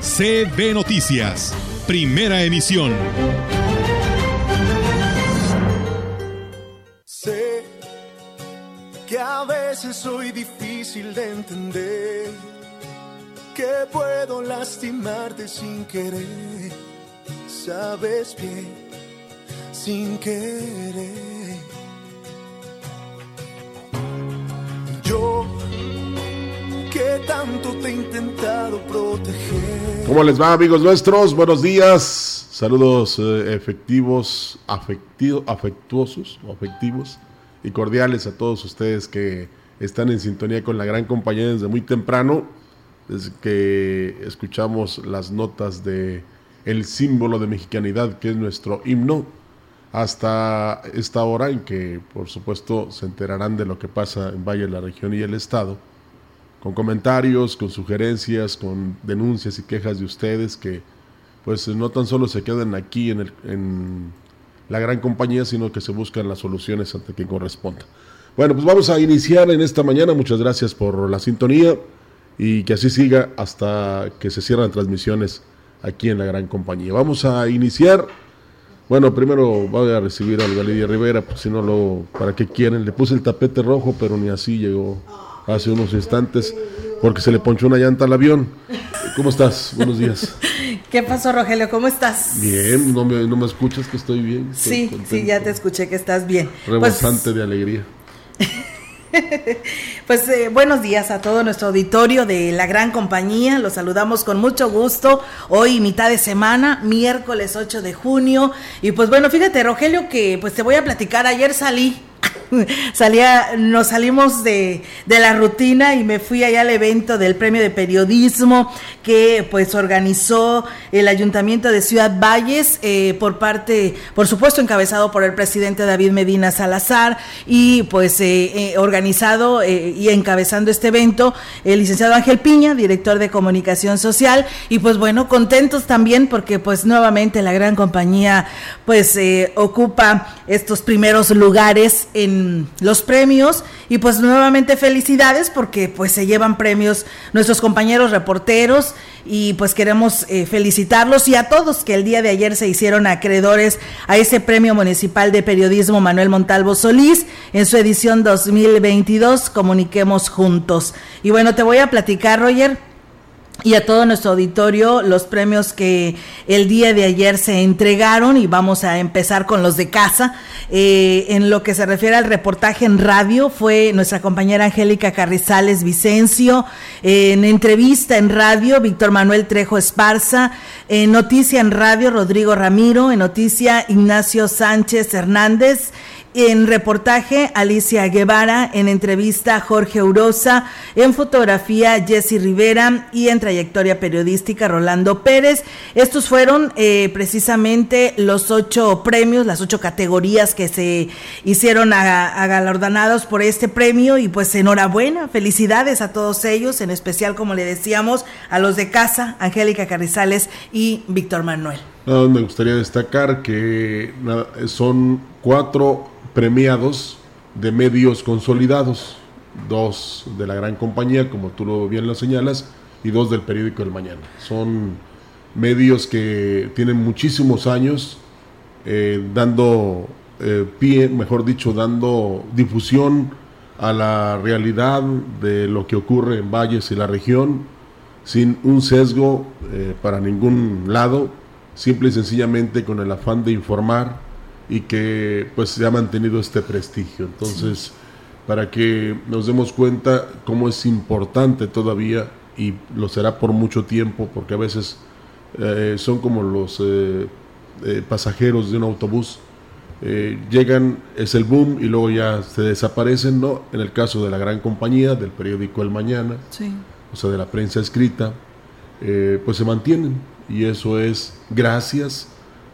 CB Noticias, primera emisión. Sé que a veces soy difícil de entender, que puedo lastimarte sin querer, sabes bien, sin querer. Yo ¿Cómo les va, amigos nuestros? Buenos días. Saludos eh, efectivos, afectivo- afectuosos afectivos y cordiales a todos ustedes que están en sintonía con la gran compañía desde muy temprano, desde que escuchamos las notas de el símbolo de mexicanidad que es nuestro himno hasta esta hora en que por supuesto se enterarán de lo que pasa en Valle, la región y el estado con comentarios, con sugerencias, con denuncias y quejas de ustedes que pues no tan solo se quedan aquí en, el- la gran compañía, sino que se buscan las soluciones ante quien corresponda. Bueno, pues vamos a iniciar en esta mañana. Muchas gracias por la sintonía y que así siga hasta que se cierren transmisiones aquí en la gran compañía. Vamos a iniciar. Bueno, primero voy a recibir a Olga Lidia Rivera, pues si no lo, ¿para qué quieren? Le puse el tapete rojo, pero ni así llegó hace unos instantes porque se le ponchó una llanta al avión. ¿Cómo estás? Buenos días. ¿Qué pasó, Rogelio? ¿Cómo estás? Bien, ¿no me, no me escuchas que estoy bien? Estoy Sí, contento, sí, ya te escuché que estás bien. Rebosante de alegría. Pues, pues, eh, buenos días a todo nuestro auditorio de la gran compañía. Los saludamos con mucho gusto. Hoy mitad de semana, miércoles 8 de junio. Y pues bueno, fíjate, Rogelio, que pues te voy a platicar. Ayer salí salía, nos salimos de, de la rutina y me fui allá al evento del premio de periodismo que pues organizó el ayuntamiento de Ciudad Valles eh, por parte, por supuesto encabezado por el presidente David Medina Salazar y pues eh, eh, organizado eh, y encabezando este evento el licenciado Ángel Piña, director de comunicación social. Y pues bueno, contentos también porque pues nuevamente la gran compañía pues eh, ocupa estos primeros lugares en los premios y pues nuevamente felicidades porque pues se llevan premios nuestros compañeros reporteros y pues queremos eh, felicitarlos y a todos que el día de ayer se hicieron acreedores a ese premio municipal de periodismo Manuel Montalvo Solís en su edición 2022 Comuniquemos Juntos. Y bueno, te voy a platicar, Roger, y a todo nuestro auditorio los premios que el día de ayer se entregaron y vamos a empezar con los de casa. Eh, en lo que se refiere al reportaje en radio fue nuestra compañera Angélica Carrizales Vicencio, eh, en entrevista en radio Víctor Manuel Trejo Esparza, en noticia en radio Rodrigo Ramiro, en noticia Ignacio Sánchez Hernández. En reportaje, Alicia Guevara, en entrevista, Jorge Urosa, en fotografía, Jessy Rivera. Y en trayectoria periodística, Rolando Pérez. Estos fueron eh, precisamente los ocho premios, las ocho categorías que se hicieron agalordonados por este premio. Y pues enhorabuena, felicidades a todos ellos, en especial, como le decíamos, a los de casa, Angélica Carrizales y Víctor Manuel. Me gustaría destacar que son cuatro premiados de medios consolidados, dos de la gran compañía, como tú lo bien lo señalas, y dos del periódico El Mañana. Son medios que tienen muchísimos años eh, dando eh, pie, mejor dicho, dando difusión a la realidad de lo que ocurre en Valles y la región, sin un sesgo eh, para ningún lado, simple y sencillamente con el afán de informar y que pues se ha mantenido este prestigio. Entonces, sí. para que nos demos cuenta cómo es importante todavía y lo será por mucho tiempo, porque a veces eh, son como los eh, eh, pasajeros de un autobús, llegan, es el boom y luego ya se desaparecen, ¿no? En el caso de la gran compañía, del periódico El Mañana, sí. o sea, de la prensa escrita, pues se mantienen y eso es gracias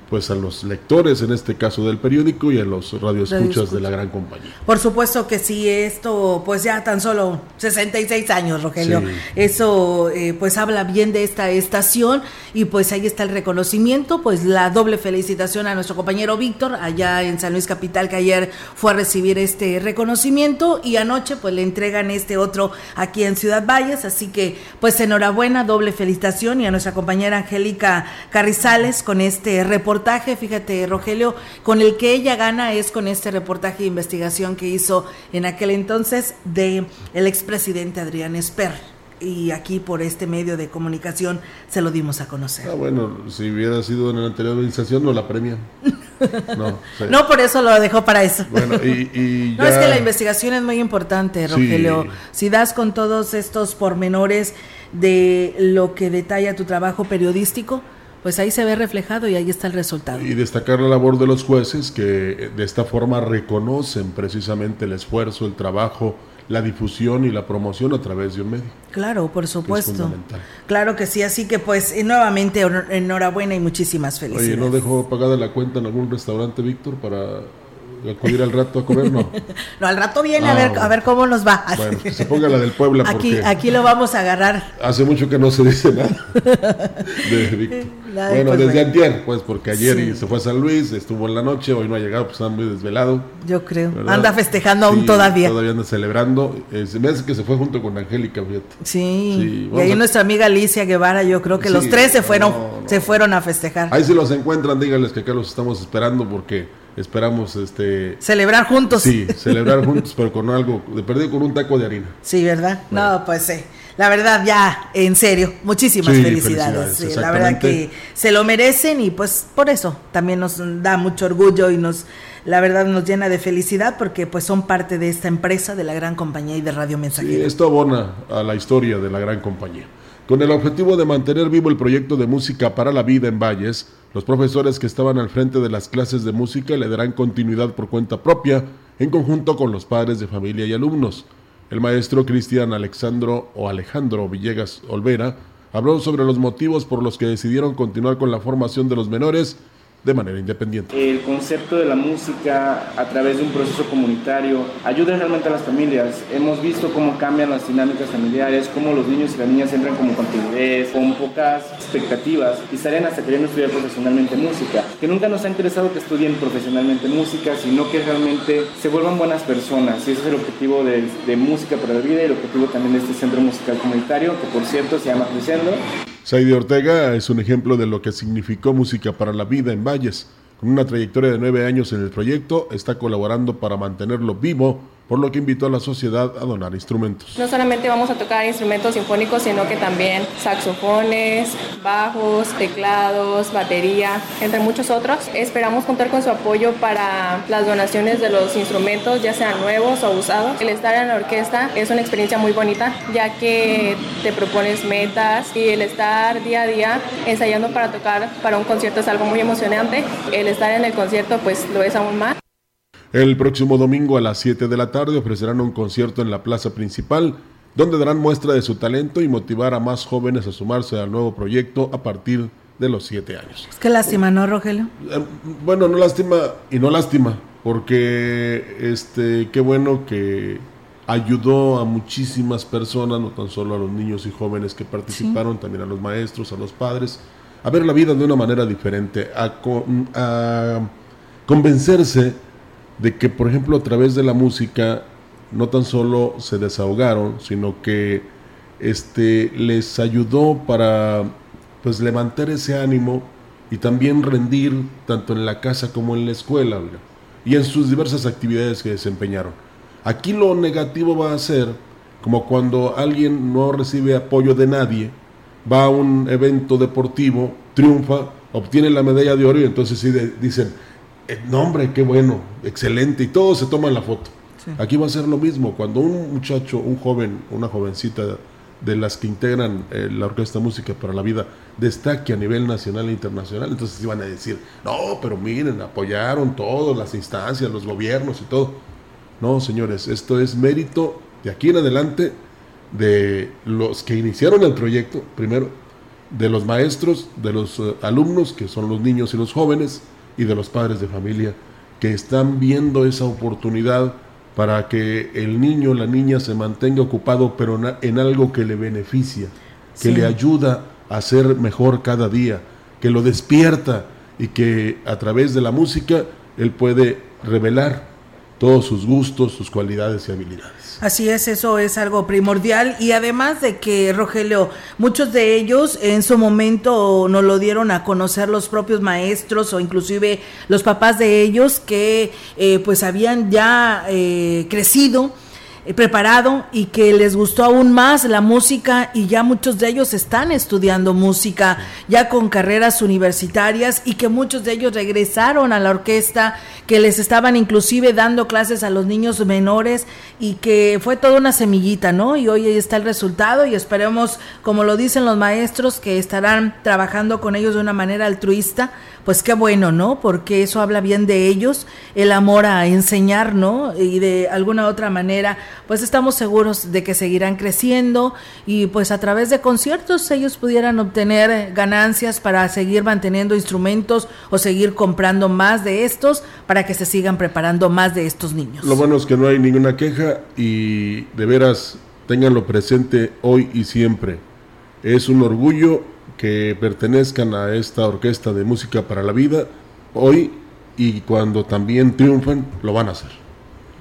pues a los lectores, en este caso del periódico, y a los radioescuchas de la gran compañía. Por supuesto que sí, esto pues ya tan solo 66 años, Rogelio. Eso eh, pues habla bien de esta estación y pues ahí está el reconocimiento, pues la doble felicitación a nuestro compañero Víctor allá en San Luis Capital que ayer fue a recibir este reconocimiento y anoche pues le entregan este otro aquí en Ciudad Valles, así que pues enhorabuena, doble felicitación y a nuestra compañera Angélica Carrizales con este reporte reportaje, fíjate, Rogelio, con el que ella gana es con este reportaje de investigación que hizo en aquel entonces de el expresidente Adrián Esper y aquí por este medio de comunicación se lo dimos a conocer. Ah, bueno, si hubiera sido en la anterior administración no la premian. No, no por eso lo dejó para eso. Bueno, y, No, es que la investigación es muy importante, Rogelio. Si das con todos estos pormenores de lo que detalla tu trabajo periodístico, pues ahí se ve reflejado y ahí está el resultado. Y destacar la labor de los jueces que de esta forma reconocen precisamente el esfuerzo, el trabajo, la difusión y la promoción a través de un medio. Claro, por supuesto. Claro que sí, así que pues nuevamente enhorabuena y muchísimas felicidades. Oye, ¿no dejó pagada la cuenta en algún restaurante, Víctor, para acudir al rato a comer, no. no, al rato viene a ver ah, a ver cómo nos va. Bueno, que se ponga la del Puebla. Aquí, aquí lo vamos a agarrar. Hace mucho que no se dice nada. De bueno, pues, desde ayer, pues, porque ayer se fue a San Luis, estuvo en la noche, hoy no ha llegado, pues está muy desvelado. Yo creo. Anda festejando aún todavía. Todavía anda celebrando. Eh, se me hace que se fue junto con Angélica, fíjate. Sí. y ahí nuestra amiga Alicia Guevara, yo creo que los tres se fueron, se fueron a festejar. Ahí si los encuentran, díganles que acá los estamos esperando porque esperamos este celebrar juntos. Sí, celebrar juntos, pero con algo, de perdido con un taco de harina. Sí, ¿verdad? No, pues sí. La verdad, ya, en serio, muchísimas felicidades. la verdad que se lo merecen y pues por eso también nos da mucho orgullo y nos, la verdad, nos llena de felicidad porque pues son parte de esta empresa, de la gran compañía y de Radio Mensajero. Sí, esto abona a la historia de la gran compañía. Con el objetivo de mantener vivo el proyecto de música para la vida en Valles, los profesores que estaban al frente de las clases de música le darán continuidad por cuenta propia, en conjunto con los padres de familia y alumnos. El maestro Cristian Alexandro o Alejandro Villegas Olvera habló sobre los motivos por los que decidieron continuar con la formación de los menores de manera independiente. El concepto de la música a través de un proceso comunitario ayuda realmente a las familias. Hemos visto cómo cambian las dinámicas familiares, cómo los niños y las niñas entran como con timidez, con pocas expectativas y salen hasta queriendo estudiar profesionalmente música. Que nunca nos ha interesado que estudien profesionalmente música, sino que realmente se vuelvan buenas personas. Y ese es el objetivo de, Música para la Vida y el objetivo también de este centro musical comunitario, que por cierto se llama Creciendo. Saidi Ortega es un ejemplo de lo que significó Música para la Vida en Valles. Con una trayectoria de nueve años en el proyecto, está colaborando para mantenerlo vivo por lo que invitó a la sociedad a donar instrumentos. No solamente vamos a tocar instrumentos sinfónicos, sino que también saxofones, bajos, teclados, batería, entre muchos otros. Esperamos contar con su apoyo para las donaciones de los instrumentos, ya sean nuevos o usados. El estar en la orquesta es una experiencia muy bonita, ya que te propones metas y el estar día a día ensayando para tocar para un concierto es algo muy emocionante. El estar en el concierto pues lo es aún más. El próximo domingo a las 7 de la tarde ofrecerán un concierto en la plaza principal, donde darán muestra de su talento y motivar a más jóvenes a sumarse al nuevo proyecto a partir de los 7 años. Es que lástima, ¿no, Rogelio? Eh, bueno, no lástima y no lástima, porque este, qué bueno que ayudó a muchísimas personas, no tan solo a los niños y jóvenes que participaron, también a los maestros, a los padres, a ver la vida de una manera diferente, a, a convencerse de que, por ejemplo, a través de la música no tan solo se desahogaron, sino que este, les ayudó para pues levantar ese ánimo y también rendir tanto en la casa como en la escuela y en sus diversas actividades que desempeñaron. Aquí lo negativo va a ser como cuando alguien no recibe apoyo de nadie, va a un evento deportivo, triunfa, obtiene la medalla de oro y entonces sí dicen, eh, no hombre, qué bueno, excelente, y todos se toman la foto. Aquí va a ser lo mismo, cuando un muchacho, un joven, una jovencita de las que integran eh, la Orquesta Música para la Vida destaque a nivel nacional e internacional, entonces iban a decir, no, pero miren, apoyaron todas las instancias, los gobiernos y todo. No, señores, esto es mérito de aquí en adelante de los que iniciaron el proyecto, primero, de los maestros, de los eh, alumnos, que son los niños y los jóvenes, y de los padres de familia, que están viendo esa oportunidad para que el niño o la niña se mantenga ocupado, pero en algo que le beneficia, que le ayuda a ser mejor cada día, que lo despierta y que a través de la música él puede revelar todos sus gustos, sus cualidades y habilidades. Así es, eso es algo primordial y además de que, Rogelio, muchos de ellos en su momento nos lo dieron a conocer los propios maestros o inclusive los papás de ellos que eh, pues habían ya eh, crecido preparado y que les gustó aún más la música y ya muchos de ellos están estudiando música ya con carreras universitarias y que muchos de ellos regresaron a la orquesta que les estaban inclusive dando clases a los niños menores y que fue toda una semillita, ¿no? Y hoy ahí está el resultado y esperemos, como lo dicen los maestros, que estarán trabajando con ellos de una manera altruista pues qué bueno, ¿no? Porque eso habla bien de ellos, el amor a enseñar, ¿no? Y de alguna otra manera, pues estamos seguros de que seguirán creciendo y pues a través de conciertos ellos pudieran obtener ganancias para seguir manteniendo instrumentos o seguir comprando más de estos para que se sigan preparando más de estos niños. Lo bueno es que no hay ninguna queja y de veras tenganlo presente hoy y siempre. Es un orgullo que pertenezcan a esta orquesta de música para la vida hoy y cuando también triunfen lo van a hacer.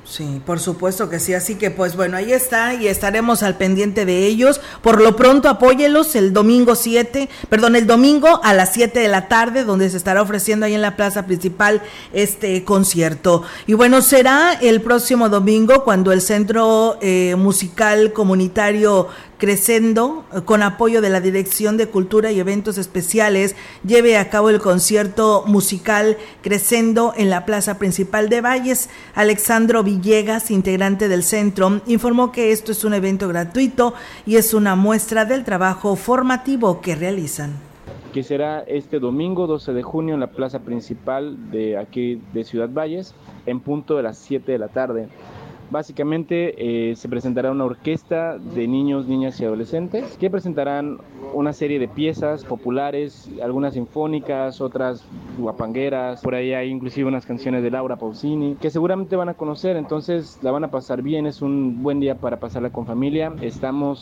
Sí, por supuesto que sí. Así que pues bueno, ahí está y estaremos al pendiente de ellos. Por lo pronto apóyelos el domingo 7, perdón, el domingo a las 7 de la tarde, donde se estará ofreciendo ahí en la plaza principal este concierto. Y bueno, será el próximo domingo cuando el Centro eh, Musical Comunitario Crescendo, con apoyo de la Dirección de Cultura y Eventos Especiales, lleve a cabo el concierto musical Crescendo en la plaza principal de Valles. Alexandro Villegas, integrante del centro, informó que esto es un evento gratuito y es una muestra del trabajo formativo que realizan. Que será este domingo 12 de junio en la plaza principal de aquí de Ciudad Valles, en punto de las 7 de la tarde. Básicamente eh, se presentará una orquesta de niños, niñas y adolescentes que presentarán una serie de piezas populares, algunas sinfónicas, otras guapangueras, por ahí hay inclusive unas canciones de Laura Pausini que seguramente van a conocer, entonces la van a pasar bien, es un buen día para pasarla con familia. Estamos.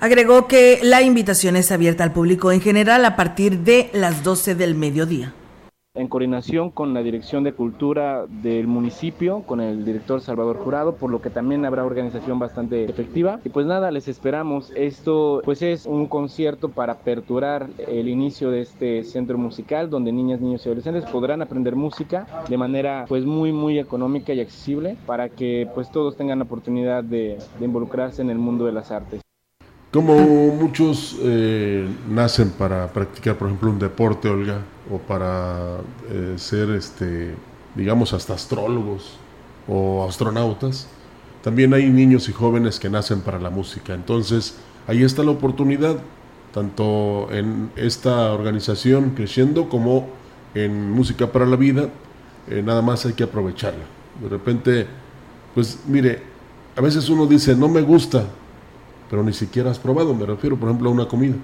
Agregó que la invitación es abierta al público en general a partir de las 12 del mediodía en coordinación con la Dirección de Cultura del municipio, con el director Salvador Jurado, por lo que también habrá organización bastante efectiva. Y pues nada, les esperamos. Esto pues es un concierto para aperturar el inicio de este centro musical donde niñas, niños y adolescentes podrán aprender música de manera pues muy muy económica y accesible para que pues todos tengan la oportunidad de, de involucrarse en el mundo de las artes. Como muchos eh, nacen para practicar, por ejemplo, un deporte, Olga, o para eh, ser, este, digamos, hasta astrólogos o astronautas, también hay niños y jóvenes que nacen para la música. Entonces, ahí está la oportunidad, tanto en esta organización creciendo como en Música para la Vida, eh, nada más hay que aprovecharla. De repente, pues mire, a veces uno dice, no me gusta, pero ni siquiera has probado, me refiero por ejemplo a una comida,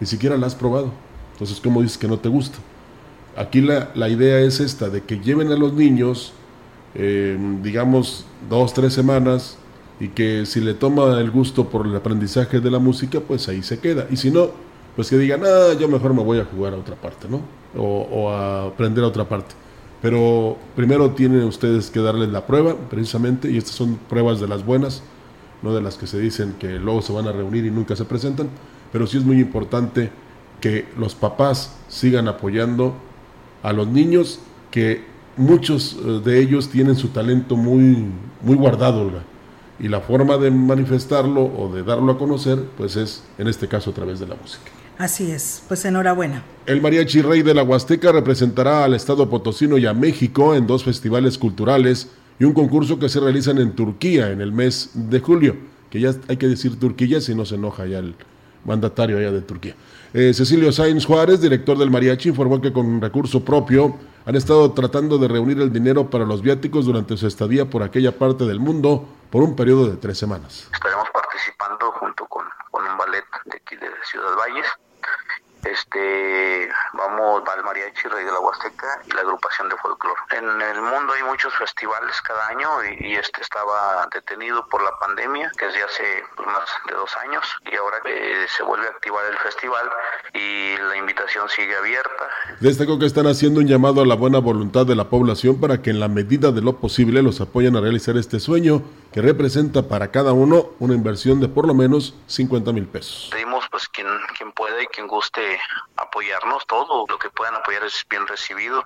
ni siquiera la has probado. Entonces, ¿cómo dices que no te gusta? Aquí la, la idea es esta, de que lleven a los niños, eh, digamos, dos, tres semanas, y que si le toma el gusto por el aprendizaje de la música, pues ahí se queda. Y si no, pues que digan, ah, yo mejor me voy a jugar a otra parte, ¿no? O, o a aprender a otra parte. Pero primero tienen ustedes que darles la prueba, precisamente, y estas son pruebas de las buenas, no de las que se dicen que luego se van a reunir y nunca se presentan, pero sí es muy importante que los papás sigan apoyando a los niños que muchos eh, de ellos tienen su talento muy, muy guardado, Y la forma de manifestarlo o de darlo a conocer, pues es, en este caso, a través de la música. Así es, pues enhorabuena. El Mariachi Rey de la Huasteca representará al Estado Potosino y a México en dos festivales culturales y un concurso que se realizan en Turquía en el mes de julio, que ya hay que decir Turquía si no se enoja ya el mandatario allá de Turquía. Eh, Cecilio Sainz Juárez, director del Mariachi, informó que con recurso propio han estado tratando de reunir el dinero para los viáticos durante su estadía por aquella parte del mundo por un periodo de tres semanas. Estaremos participando junto con, un ballet de aquí de Ciudad Valles este, vamos al Mariachi Rey de la Huasteca y la agrupación de folclore. En el mundo hay muchos festivales cada año y, este estaba detenido por la pandemia desde hace pues, más de dos años y ahora eh, se vuelve a activar el festival y la invitación sigue abierta. Destaco que están haciendo un llamado a la buena voluntad de la población para que en la medida de lo posible los apoyen a realizar este sueño que representa para cada uno una inversión de por lo menos 50 mil pesos. Pedimos pues quien, quien pueda y quien guste apoyarnos, todo lo que puedan apoyar es bien recibido.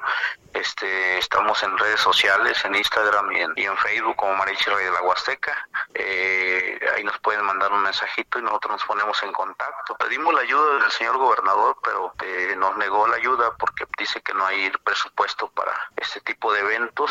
Este, estamos en redes sociales, en Instagram y en, Facebook como Marichero de la Huasteca. Eh, ahí nos pueden mandar un mensajito y nosotros nos ponemos en contacto. Pedimos la ayuda del señor gobernador, pero eh, nos negó la ayuda porque dice que no hay presupuesto para este tipo de eventos.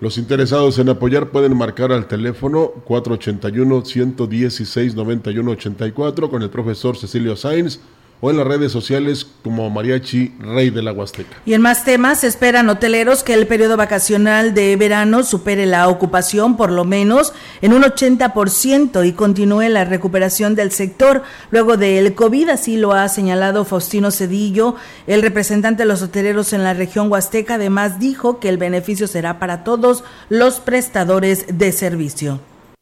Los interesados en apoyar pueden marcar al teléfono 481-116-9184 con el profesor Cecilio Sainz o en las redes sociales como Mariachi Rey de la Huasteca. Y en más temas, esperan hoteleros que el periodo vacacional de verano supere la ocupación por lo menos en un 80% y continúe la recuperación del sector luego del COVID, así lo ha señalado Faustino Cedillo, el representante de los hoteleros en la región Huasteca, además dijo que el beneficio será para todos los prestadores de servicio.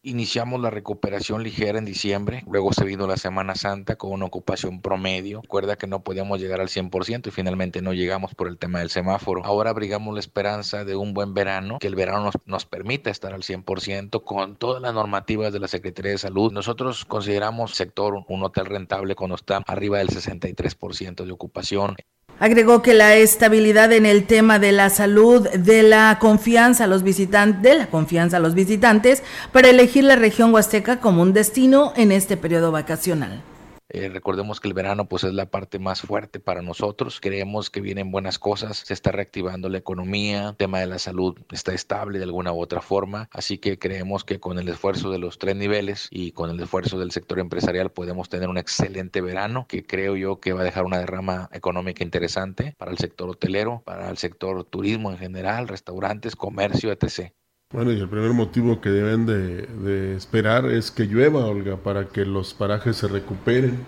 Iniciamos la recuperación ligera en diciembre, luego se vino la Semana Santa con una ocupación promedio. Recuerda que no podíamos llegar al 100% y finalmente no llegamos por el tema del semáforo. Ahora abrigamos la esperanza de un buen verano, que el verano nos, nos permita estar al 100% con todas las normativas de la Secretaría de Salud. Nosotros consideramos sector un hotel rentable cuando está arriba del 63% de ocupación. Agregó que la estabilidad en el tema de la salud, de la confianza a los visitantes, de la confianza a los visitantes para elegir la región huasteca como un destino en este periodo vacacional. Eh, recordemos que el verano pues es la parte más fuerte para nosotros. Creemos que vienen buenas cosas, se está reactivando la economía, el tema de la salud está estable de alguna u otra forma, así que creemos que con el esfuerzo de los tres niveles y con el esfuerzo del sector empresarial podemos tener un excelente verano que creo yo que va a dejar una derrama económica interesante para el sector hotelero, para el sector turismo en general, restaurantes, comercio, etc. Bueno, y el primer motivo que deben de, esperar es que llueva, Olga, para que los parajes se recuperen,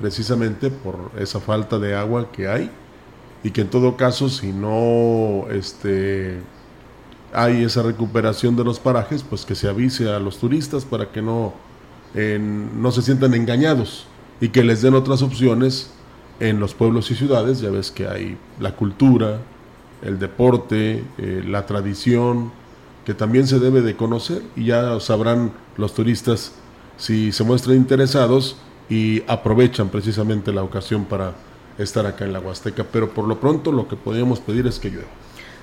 precisamente por esa falta de agua que hay, y que en todo caso, si no este, hay esa recuperación de los parajes, pues que se avise a los turistas para que no, no se sientan engañados y que les den otras opciones en los pueblos y ciudades. Ya ves que hay la cultura, el deporte, eh, la tradición, que también se debe de conocer y ya sabrán los turistas si se muestran interesados y aprovechan precisamente la ocasión para estar acá en la Huasteca, pero por lo pronto lo que podríamos pedir es que llueva.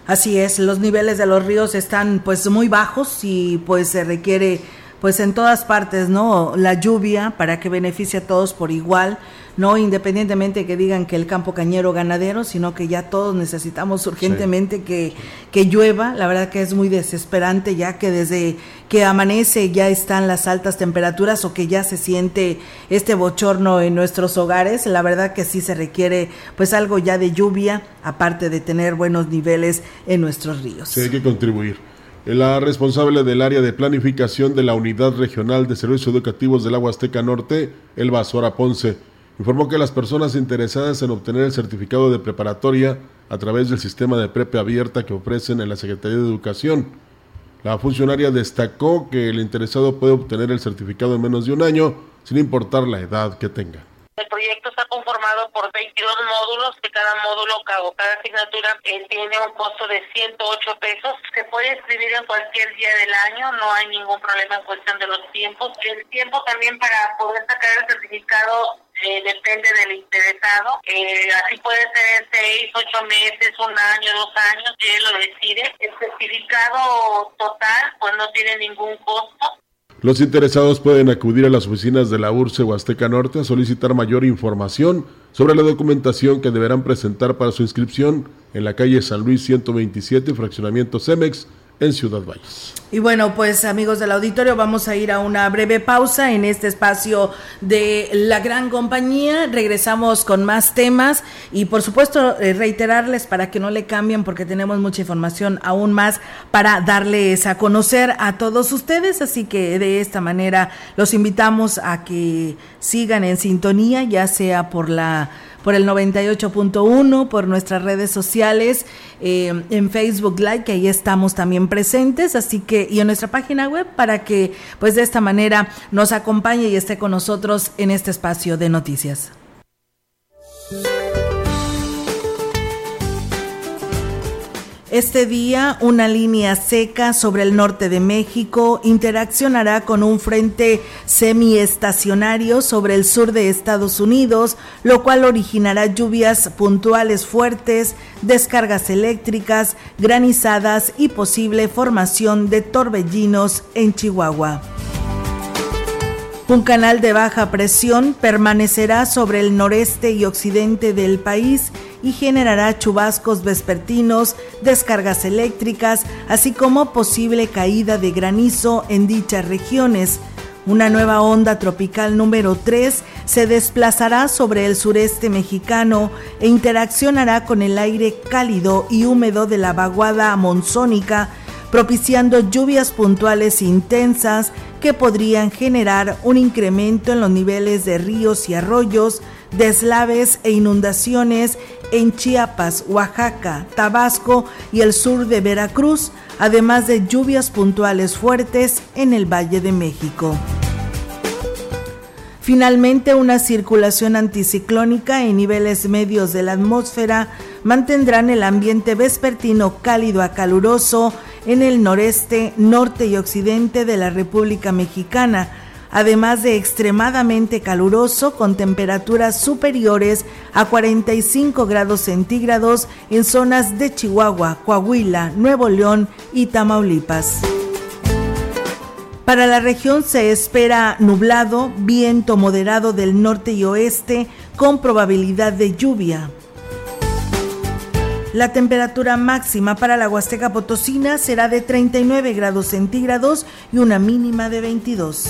Así es, los niveles de los ríos están pues muy bajos y pues se requiere pues en todas partes, ¿no? La lluvia para que beneficie a todos por igual no independientemente que digan que el campo cañero ganadero, sino que ya todos necesitamos urgentemente que, que llueva. La verdad que es muy desesperante ya que desde que amanece ya están las altas temperaturas o que ya se siente este bochorno en nuestros hogares. La verdad que sí se requiere pues algo ya de lluvia, aparte de tener buenos niveles en nuestros ríos. Sí, hay que contribuir. La responsable del área de planificación de la Unidad Regional de Servicios Educativos del Agua Azteca Norte, Elba Sora Ponce, informó que las personas interesadas en obtener el certificado de preparatoria a través del sistema de prepe abierta que ofrecen en la Secretaría de Educación. La funcionaria destacó que el interesado puede obtener el certificado en menos de un año, sin importar la edad que tenga. El proyecto está conformado por 22 módulos, que cada módulo o cada asignatura eh, tiene un costo de 108 pesos. Se puede escribir en cualquier día del año, no hay ningún problema en cuestión de los tiempos. El tiempo también para poder sacar el certificado eh, depende del interesado. Eh, así puede ser seis, ocho meses, un año, dos años, él lo decide. El certificado total pues no tiene ningún costo. Los interesados pueden acudir a las oficinas de la URSE Huasteca Norte a solicitar mayor información sobre la documentación que deberán presentar para su inscripción en la calle San Luis 127, fraccionamiento CEMEX, en Ciudad Valles. Y bueno, pues amigos del auditorio, vamos a ir a una breve pausa en este espacio de la gran compañía. Regresamos con más temas y por supuesto eh, reiterarles para que no le cambien porque tenemos mucha información aún más para darles a conocer a todos ustedes. Así que de esta manera los invitamos a que sigan en sintonía, ya sea por la por el 98.1, por nuestras redes sociales, eh, en Facebook Live, que ahí estamos también presentes, así que, y en nuestra página web, para que pues de esta manera nos acompañe y esté con nosotros en este espacio de noticias. Este día, una línea seca sobre el norte de México interaccionará con un frente semiestacionario sobre el sur de Estados Unidos, lo cual originará lluvias puntuales fuertes, descargas eléctricas, granizadas y posible formación de torbellinos en Chihuahua. Un canal de baja presión permanecerá sobre el noreste y occidente del país y generará chubascos vespertinos, descargas eléctricas, así como posible caída de granizo en dichas regiones. Una nueva onda tropical número 3 se desplazará sobre el sureste mexicano e interaccionará con el aire cálido y húmedo de la vaguada monzónica, propiciando lluvias puntuales intensas que podrían generar un incremento en los niveles de ríos y arroyos, deslaves e inundaciones en Chiapas, Oaxaca, Tabasco y el sur de Veracruz, además de lluvias puntuales fuertes en el Valle de México. Finalmente, una circulación anticiclónica en niveles medios de la atmósfera mantendrán el ambiente vespertino cálido a caluroso en el noreste, norte y occidente de la República Mexicana, además de extremadamente caluroso con temperaturas superiores a 45 grados centígrados en zonas de Chihuahua, Coahuila, Nuevo León y Tamaulipas. Para la región se espera nublado, viento moderado del norte y oeste con probabilidad de lluvia. La temperatura máxima para la Huasteca Potosina será de 39 grados centígrados y una mínima de 22.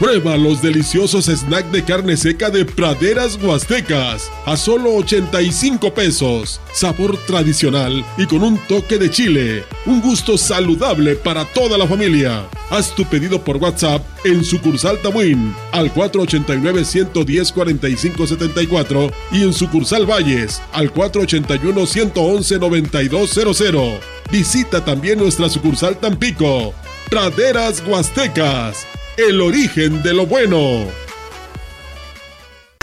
Prueba los deliciosos snacks de carne seca de Praderas Huastecas a solo 85 pesos. Sabor tradicional y con un toque de chile. Un gusto saludable para toda la familia. Haz tu pedido por WhatsApp en sucursal Tamuín al 489-110-4574 y en sucursal Valles al 481-111-9200. Visita también nuestra sucursal Tampico. Praderas Huastecas el origen de lo bueno.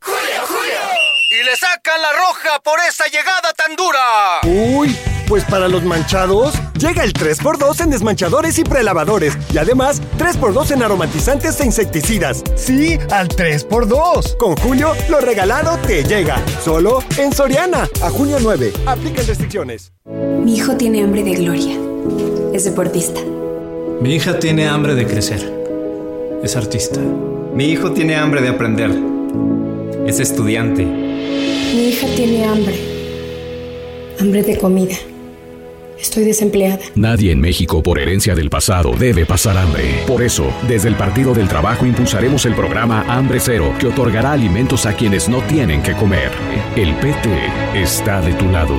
¡Julio, Julio! Y le sacan la roja por esa llegada tan dura. Uy, pues para los manchados, llega el 3x2 en desmanchadores y prelavadores. Y además, 3x2 en aromatizantes e insecticidas. Sí, al 3x2. Con Julio, lo regalado te llega. Solo en Soriana. A junio 9. Aplican restricciones. Mi hijo tiene hambre de gloria. Es deportista. Mi hija tiene hambre de crecer. Es artista. Mi hijo tiene hambre de aprender es estudiante. Mi hija tiene hambre. Hambre de comida. Estoy desempleada. Nadie en México por herencia del pasado debe pasar hambre. Por eso, desde el Partido del Trabajo impulsaremos el programa Hambre Cero, que otorgará alimentos a quienes no tienen que comer. El PT está de tu lado.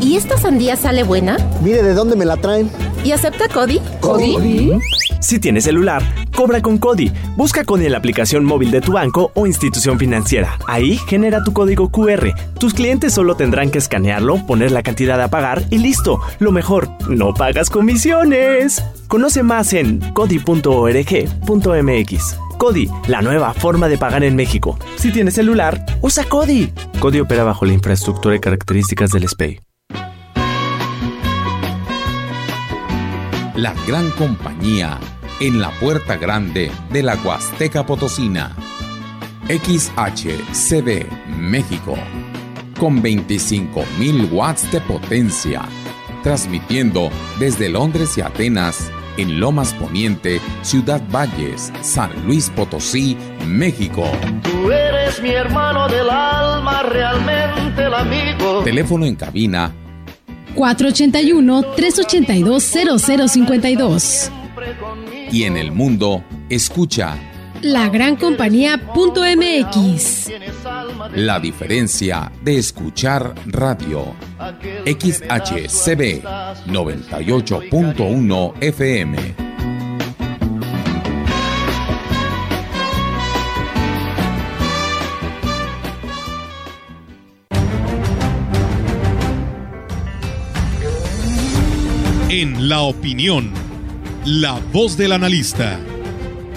¿Y esta sandía sale buena? Mire de dónde me la traen. ¿Y acepta CODI? ¿CODI? Si tienes celular, cobra con CODI. Busca CODI en la aplicación móvil de tu banco o institución financiera. Ahí genera tu código QR. Tus clientes solo tendrán que escanearlo, poner la cantidad a pagar y listo. Lo mejor, no pagas comisiones. Conoce más en codi.org.mx. CODI, la nueva forma de pagar en México. Si tienes celular, usa CODI. CODI opera bajo la infraestructura y características del SPEI. La gran compañía en la puerta grande de la Huasteca Potosina. XHCD México. Con 25.000 watts de potencia. Transmitiendo desde Londres y Atenas en Lomas Poniente, Ciudad Valles, San Luis Potosí, México. Tú eres mi hermano del alma, realmente el amigo. Teléfono en cabina 481-382-0052. Y en el mundo, escucha la gran compañía.mx. La diferencia de escuchar radio. XHCB 98.1 FM. En la opinión, la voz del analista,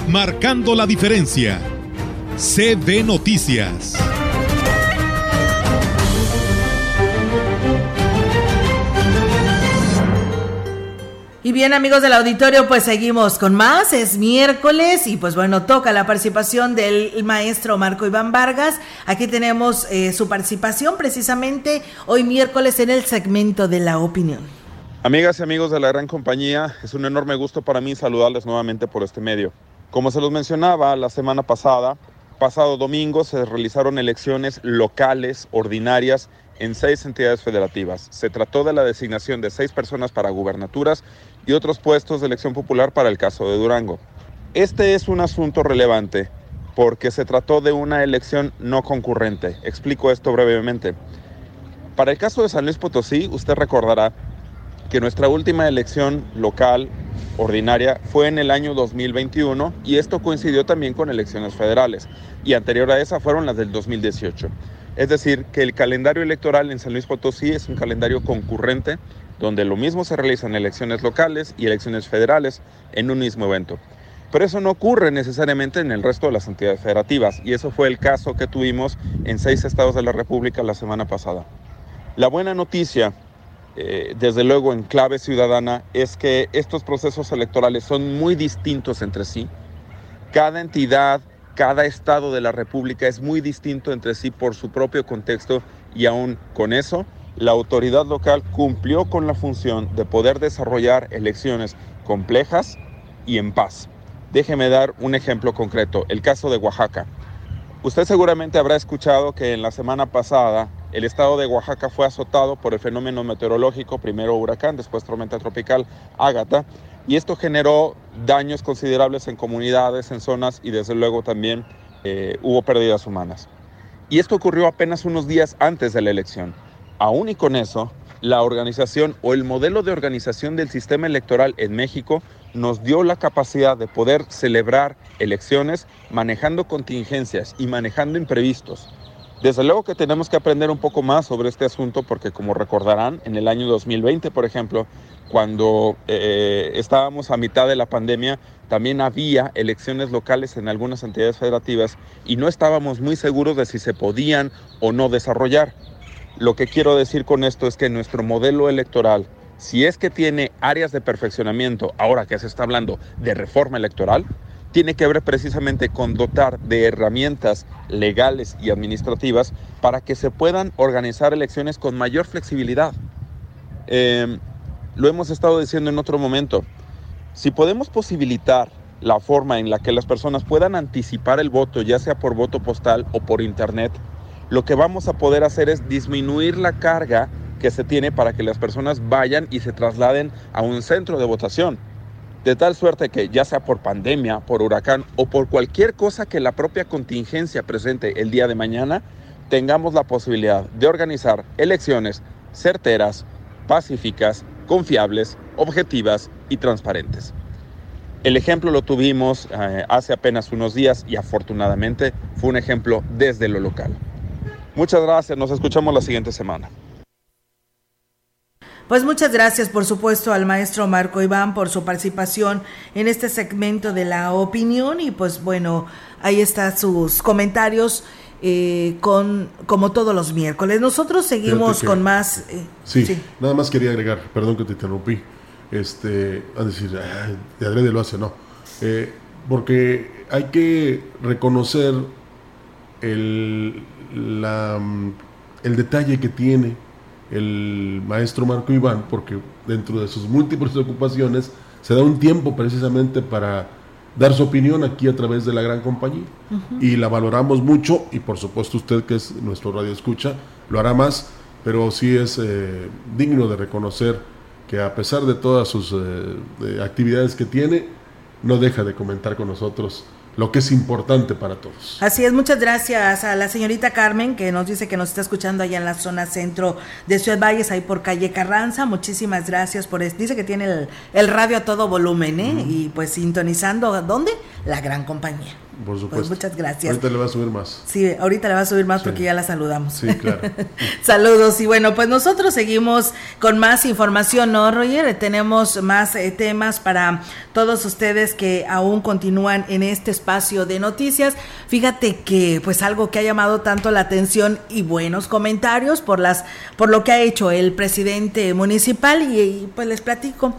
marcando la diferencia. CB Noticias. Y bien amigos del auditorio, pues seguimos con más, es miércoles y pues bueno, toca la participación del maestro Marco Iván Vargas. Aquí tenemos eh, su participación precisamente hoy miércoles en el segmento de la opinión. Amigas y amigos de la gran compañía, es un enorme gusto para mí saludarles nuevamente por este medio. Como se los mencionaba la semana pasada, pasado domingo se realizaron elecciones locales ordinarias en seis entidades federativas. Se trató de la designación de seis personas para gubernaturas y otros puestos de elección popular para el caso de Durango. Este es un asunto relevante porque se trató de una elección no concurrente. Explico esto brevemente. Para el caso de San Luis Potosí, usted recordará que nuestra última elección local ordinaria fue en el año 2021 y esto coincidió también con elecciones federales y anterior a esa fueron las del 2018. Es decir, que el calendario electoral en San Luis Potosí es un calendario concurrente donde lo mismo se realizan elecciones locales y elecciones federales en un mismo evento. Pero eso no ocurre necesariamente en el resto de las entidades federativas y eso fue el caso que tuvimos en seis estados de la República la semana pasada. La buena noticia eh, desde luego en clave ciudadana, es que estos procesos electorales son muy distintos entre sí. Cada entidad, cada estado de la República es muy distinto entre sí por su propio contexto y aún con eso, la autoridad local cumplió con la función de poder desarrollar elecciones complejas y en paz. Déjeme dar un ejemplo concreto, el caso de Oaxaca. Usted seguramente habrá escuchado que en la semana pasada el estado de Oaxaca fue azotado por el fenómeno meteorológico, primero huracán, después tormenta tropical Ágata, y esto generó daños considerables en comunidades, en zonas y desde luego también eh, hubo pérdidas humanas. Y esto ocurrió apenas unos días antes de la elección. Aún y con eso, la organización o el modelo de organización del sistema electoral en México nos dio la capacidad de poder celebrar elecciones manejando contingencias y manejando imprevistos. Desde luego que tenemos que aprender un poco más sobre este asunto porque como recordarán, en el año 2020, por ejemplo, cuando eh, estábamos a mitad de la pandemia, también había elecciones locales en algunas entidades federativas y no estábamos muy seguros de si se podían o no desarrollar. Lo que quiero decir con esto es que nuestro modelo electoral, si es que tiene áreas de perfeccionamiento, ahora que se está hablando de reforma electoral, tiene que ver precisamente con dotar de herramientas legales y administrativas para que se puedan organizar elecciones con mayor flexibilidad. Em, lo hemos estado diciendo en otro momento. Si podemos posibilitar la forma en la que las personas puedan anticipar el voto, ya sea por voto postal o por internet, lo que vamos a poder hacer es disminuir la carga que se tiene para que las personas vayan y se trasladen a un centro de votación de tal suerte que ya sea por pandemia, por huracán o por cualquier cosa que la propia contingencia presente el día de mañana, tengamos la posibilidad de organizar elecciones certeras, pacíficas confiables, objetivas y transparentes. El ejemplo lo tuvimos eh, hace apenas unos días y afortunadamente fue un ejemplo desde lo local. Muchas gracias, nos escuchamos la siguiente semana. Pues muchas gracias, por supuesto, al maestro Marco Iván por su participación en este segmento de la opinión y pues bueno, ahí están sus comentarios eh, con como todos los miércoles. Nosotros seguimos con más. Eh, sí, nada más quería agregar, perdón que te interrumpí, este, a decir, de adrede lo hace, no, eh, porque hay que reconocer el, la, el detalle que tiene el maestro Marco Iván, porque dentro de sus múltiples ocupaciones se da un tiempo precisamente para dar su opinión aquí a través de la gran compañía. Y la valoramos mucho y por supuesto usted que es nuestro radio escucha lo hará más, pero sí es eh, digno de reconocer que a pesar de todas sus eh, actividades que tiene, no deja de comentar con nosotros lo que es importante para todos. Así es, muchas gracias a la señorita Carmen que nos dice que nos está escuchando allá en la zona centro de Ciudad Valles, ahí por calle Carranza. Muchísimas gracias por eso. Dice que tiene el, radio a todo volumen, ¿eh? Y pues sintonizando, ¿dónde? La gran compañía. Por pues supuesto. muchas gracias. Ahorita le va a subir más. Sí, ahorita le va a subir más porque ya la saludamos. Sí, claro. Saludos. Y bueno, pues nosotros seguimos con más información, ¿no, Roger? Tenemos más eh, temas para todos ustedes que aún continúan en este espacio de noticias. Fíjate que pues algo que ha llamado tanto la atención y buenos comentarios por las por lo que ha hecho el presidente municipal y pues les platico.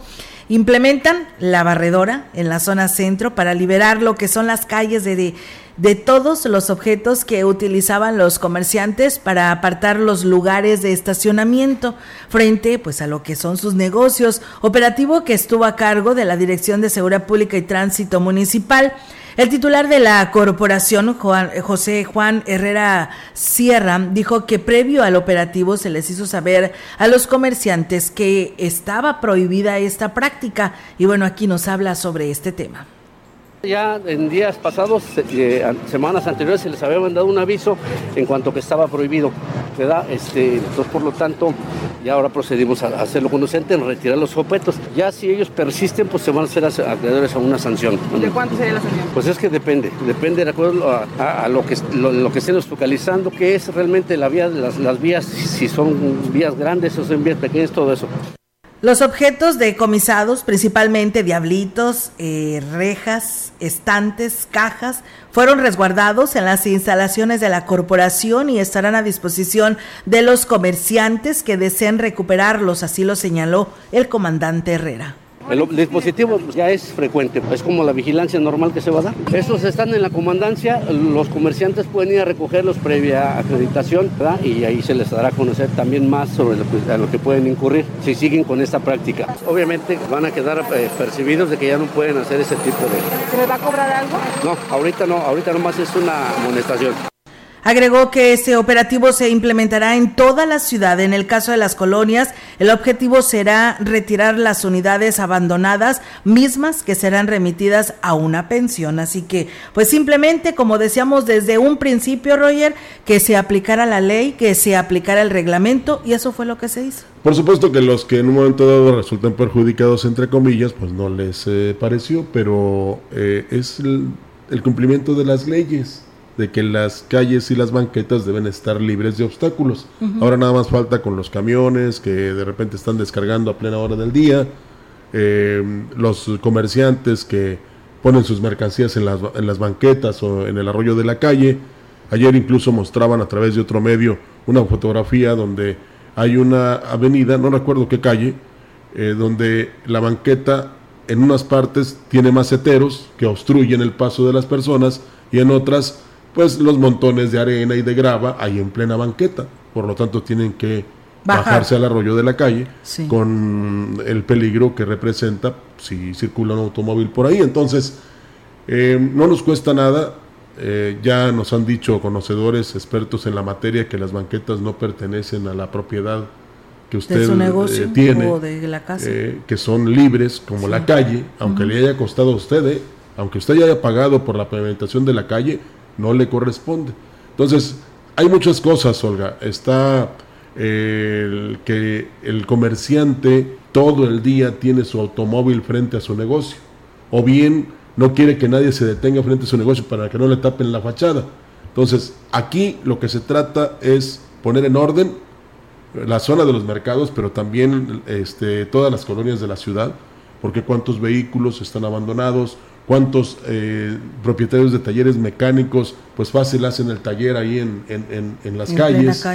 Implementan la barredora en la zona centro para liberar lo que son las calles de, de, todos los objetos que utilizaban los comerciantes para apartar los lugares de estacionamiento frente pues a lo que son sus negocios, operativo que estuvo a cargo de la Dirección de Seguridad Pública y Tránsito Municipal. El titular de la corporación, José Juan Herrera Sierra, dijo que previo al operativo se les hizo saber a los comerciantes que estaba prohibida esta práctica. Y bueno, aquí nos habla sobre este tema. Ya en días pasados, eh, semanas anteriores, se les había mandado un aviso en cuanto que estaba prohibido, ¿verdad? Este, entonces, por lo tanto, ya ahora procedimos a hacerlo conducente, en retirar los objetos. Ya si ellos persisten, pues se van a hacer acreedores a una sanción. ¿De cuánto sería la sanción? Pues es que depende, depende de acuerdo a, lo que lo, que estén focalizando, que es realmente la vía, las, las vías, si son vías grandes o son vías pequeñas, todo eso. Los objetos decomisados, principalmente diablitos, eh, rejas, estantes, cajas, fueron resguardados en las instalaciones de la corporación y estarán a disposición de los comerciantes que deseen recuperarlos, así lo señaló el comandante Herrera. El dispositivo ya es frecuente, es como la vigilancia normal que se va a dar. Estos están en la comandancia, los comerciantes pueden ir a recogerlos previa acreditación ¿verdad? y ahí se les dará a conocer también más sobre lo que, lo que pueden incurrir si siguen con esta práctica. Obviamente van a quedar eh, percibidos de que ya no pueden hacer ese tipo de... ¿Se les va a cobrar algo? No, ahorita no, ahorita nomás es una amonestación. Agregó que este operativo se implementará en toda la ciudad. En el caso de las colonias, el objetivo será retirar las unidades abandonadas, mismas que serán remitidas a una pensión. Así que, pues simplemente, como decíamos desde un principio, Roger, que se aplicara la ley, que se aplicara el reglamento, y eso fue lo que se hizo. Por supuesto que los que en un momento dado resultan perjudicados, entre comillas, pues no les eh, pareció, pero eh, es el cumplimiento de las leyes de que las calles y las banquetas deben estar libres de obstáculos. Ahora nada más falta con los camiones que de repente están descargando a plena hora del día, eh, los comerciantes que ponen sus mercancías en las, en las banquetas o en el arroyo de la calle. Ayer incluso mostraban a través de otro medio una fotografía donde hay una avenida, no recuerdo qué calle, eh, donde la banqueta en unas partes tiene maceteros que obstruyen el paso de las personas y en otras pues los montones de arena y de grava hay en plena banqueta. Por lo tanto, tienen que bajarse al arroyo de la calle con el peligro que representa si circula un automóvil por ahí. Entonces, eh, no nos cuesta nada. Eh, ya nos han dicho conocedores, expertos en la materia, que las banquetas no pertenecen a la propiedad que usted eh, tiene, de la casa. que son libres como la calle, aunque le haya costado a usted, aunque usted haya pagado por la pavimentación de la calle, no le corresponde. Entonces, hay muchas cosas, Olga. Está eh, que el comerciante todo el día tiene su automóvil frente a su negocio, o bien no quiere que nadie se detenga frente a su negocio para que no le tapen la fachada. Entonces, aquí lo que se trata es poner en orden la zona de los mercados, pero también este, todas las colonias de la ciudad, porque cuántos vehículos están abandonados, cuántos eh, propietarios de talleres mecánicos, pues fácil hacen el taller ahí en, en, en, las calles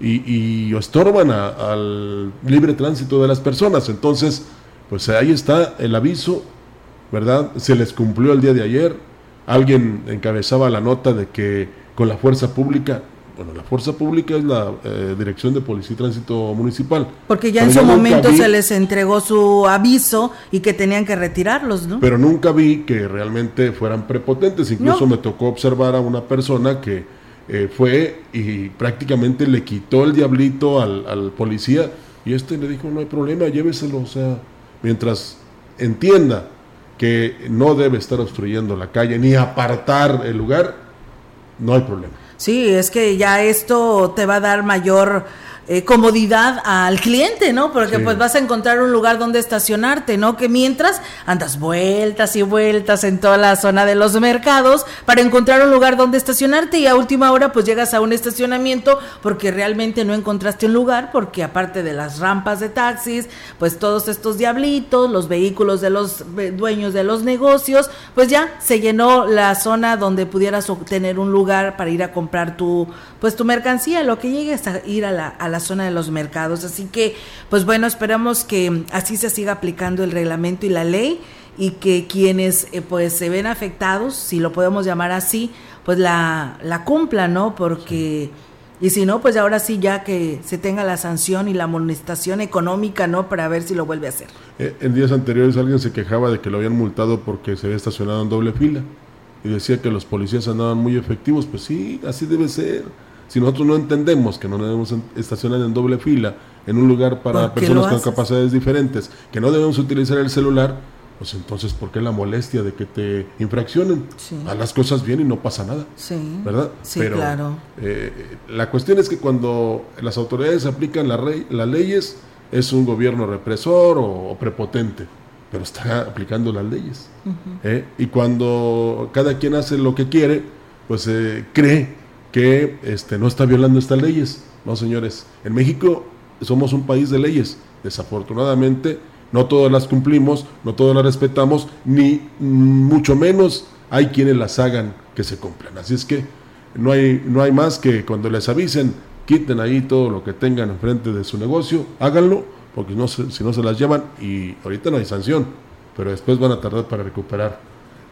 y, y, estorban al libre tránsito de las personas. Entonces, pues ahí está el aviso, ¿verdad? Se les cumplió el día de ayer. Alguien encabezaba la nota de que con la fuerza pública bueno, la fuerza pública es la eh, Dirección de Policía y Tránsito Municipal. Porque ya en su momento se les entregó su aviso y que tenían que retirarlos, ¿no? Pero nunca vi que realmente fueran prepotentes. Incluso me tocó observar a una persona que eh, fue y prácticamente le quitó el diablito al, al policía y este le dijo, no hay problema, lléveselo. O sea, mientras entienda que no debe estar obstruyendo la calle ni apartar el lugar, no hay problema. Sí, es que ya esto te va a dar mayor eh, comodidad al cliente, ¿no? Porque pues vas a encontrar un lugar donde estacionarte, ¿no? Que mientras andas vueltas y vueltas en toda la zona de los mercados para encontrar un lugar donde estacionarte y a última hora pues llegas a un estacionamiento porque realmente no encontraste un lugar porque aparte de las rampas de taxis, pues todos estos diablitos, los vehículos de los dueños de los negocios, pues ya se llenó la zona donde pudieras obtener un lugar para ir a comprar tu pues tu mercancía, lo que llegues a ir a la, a la zona de los mercados. Así que, pues bueno, esperamos que así se siga aplicando el reglamento y la ley y que quienes eh, pues se ven afectados, si lo podemos llamar así, pues la, la cumplan, ¿no? Porque... Y si no, pues ahora sí ya que se tenga la sanción y la amonestación económica, ¿no? Para ver si lo vuelve a hacer. Eh, en días anteriores alguien se quejaba de que lo habían multado porque se había estacionado en doble fila y decía que los policías andaban muy efectivos. Pues sí, así debe ser. Si nosotros no entendemos que no debemos estacionar en doble fila en un lugar para personas con capacidades diferentes, que no debemos utilizar el celular, pues entonces, ¿por qué la molestia de que te infraccionen? A las cosas bien y no pasa nada. Sí. ¿Verdad? Sí, claro. Eh, la cuestión es que cuando las autoridades aplican la las leyes, es un gobierno represor o, prepotente, pero está aplicando las leyes. ¿eh? Y cuando cada quien hace lo que quiere, pues eh, cree que este, no está violando estas leyes. No, señores, en México somos un país de leyes. Desafortunadamente, no todas las cumplimos, no todas las respetamos, ni mucho menos hay quienes las hagan que se cumplan. Así es que no hay, no hay más que cuando les avisen, quiten ahí todo lo que tengan enfrente de su negocio, háganlo, porque no si no se las llevan y ahorita no hay sanción, pero después van a tardar para recuperar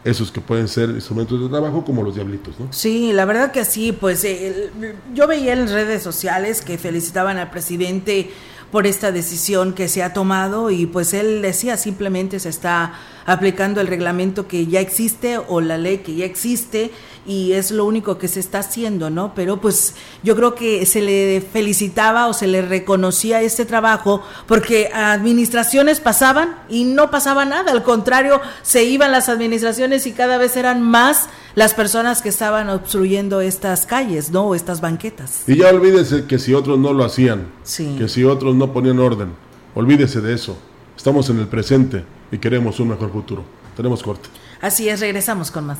esos que pueden ser instrumentos de trabajo como los diablitos, ¿no? Sí, la verdad que sí, pues eh, yo veía en redes sociales que felicitaban al presidente por esta decisión que se ha tomado y pues él decía simplemente se está aplicando el reglamento que ya existe o la ley que ya existe y es lo único que se está haciendo, ¿no? Pero pues yo creo que se le felicitaba o se le reconocía este trabajo porque administraciones pasaban y no pasaba nada, al contrario, se iban las administraciones y cada vez eran más las personas que estaban obstruyendo estas calles, ¿no? O estas banquetas. Y ya olvídese que si otros no lo hacían, que si otros no ponían orden, olvídese de eso. Estamos en el presente y queremos un mejor futuro. Tenemos corte. Así es, regresamos con más.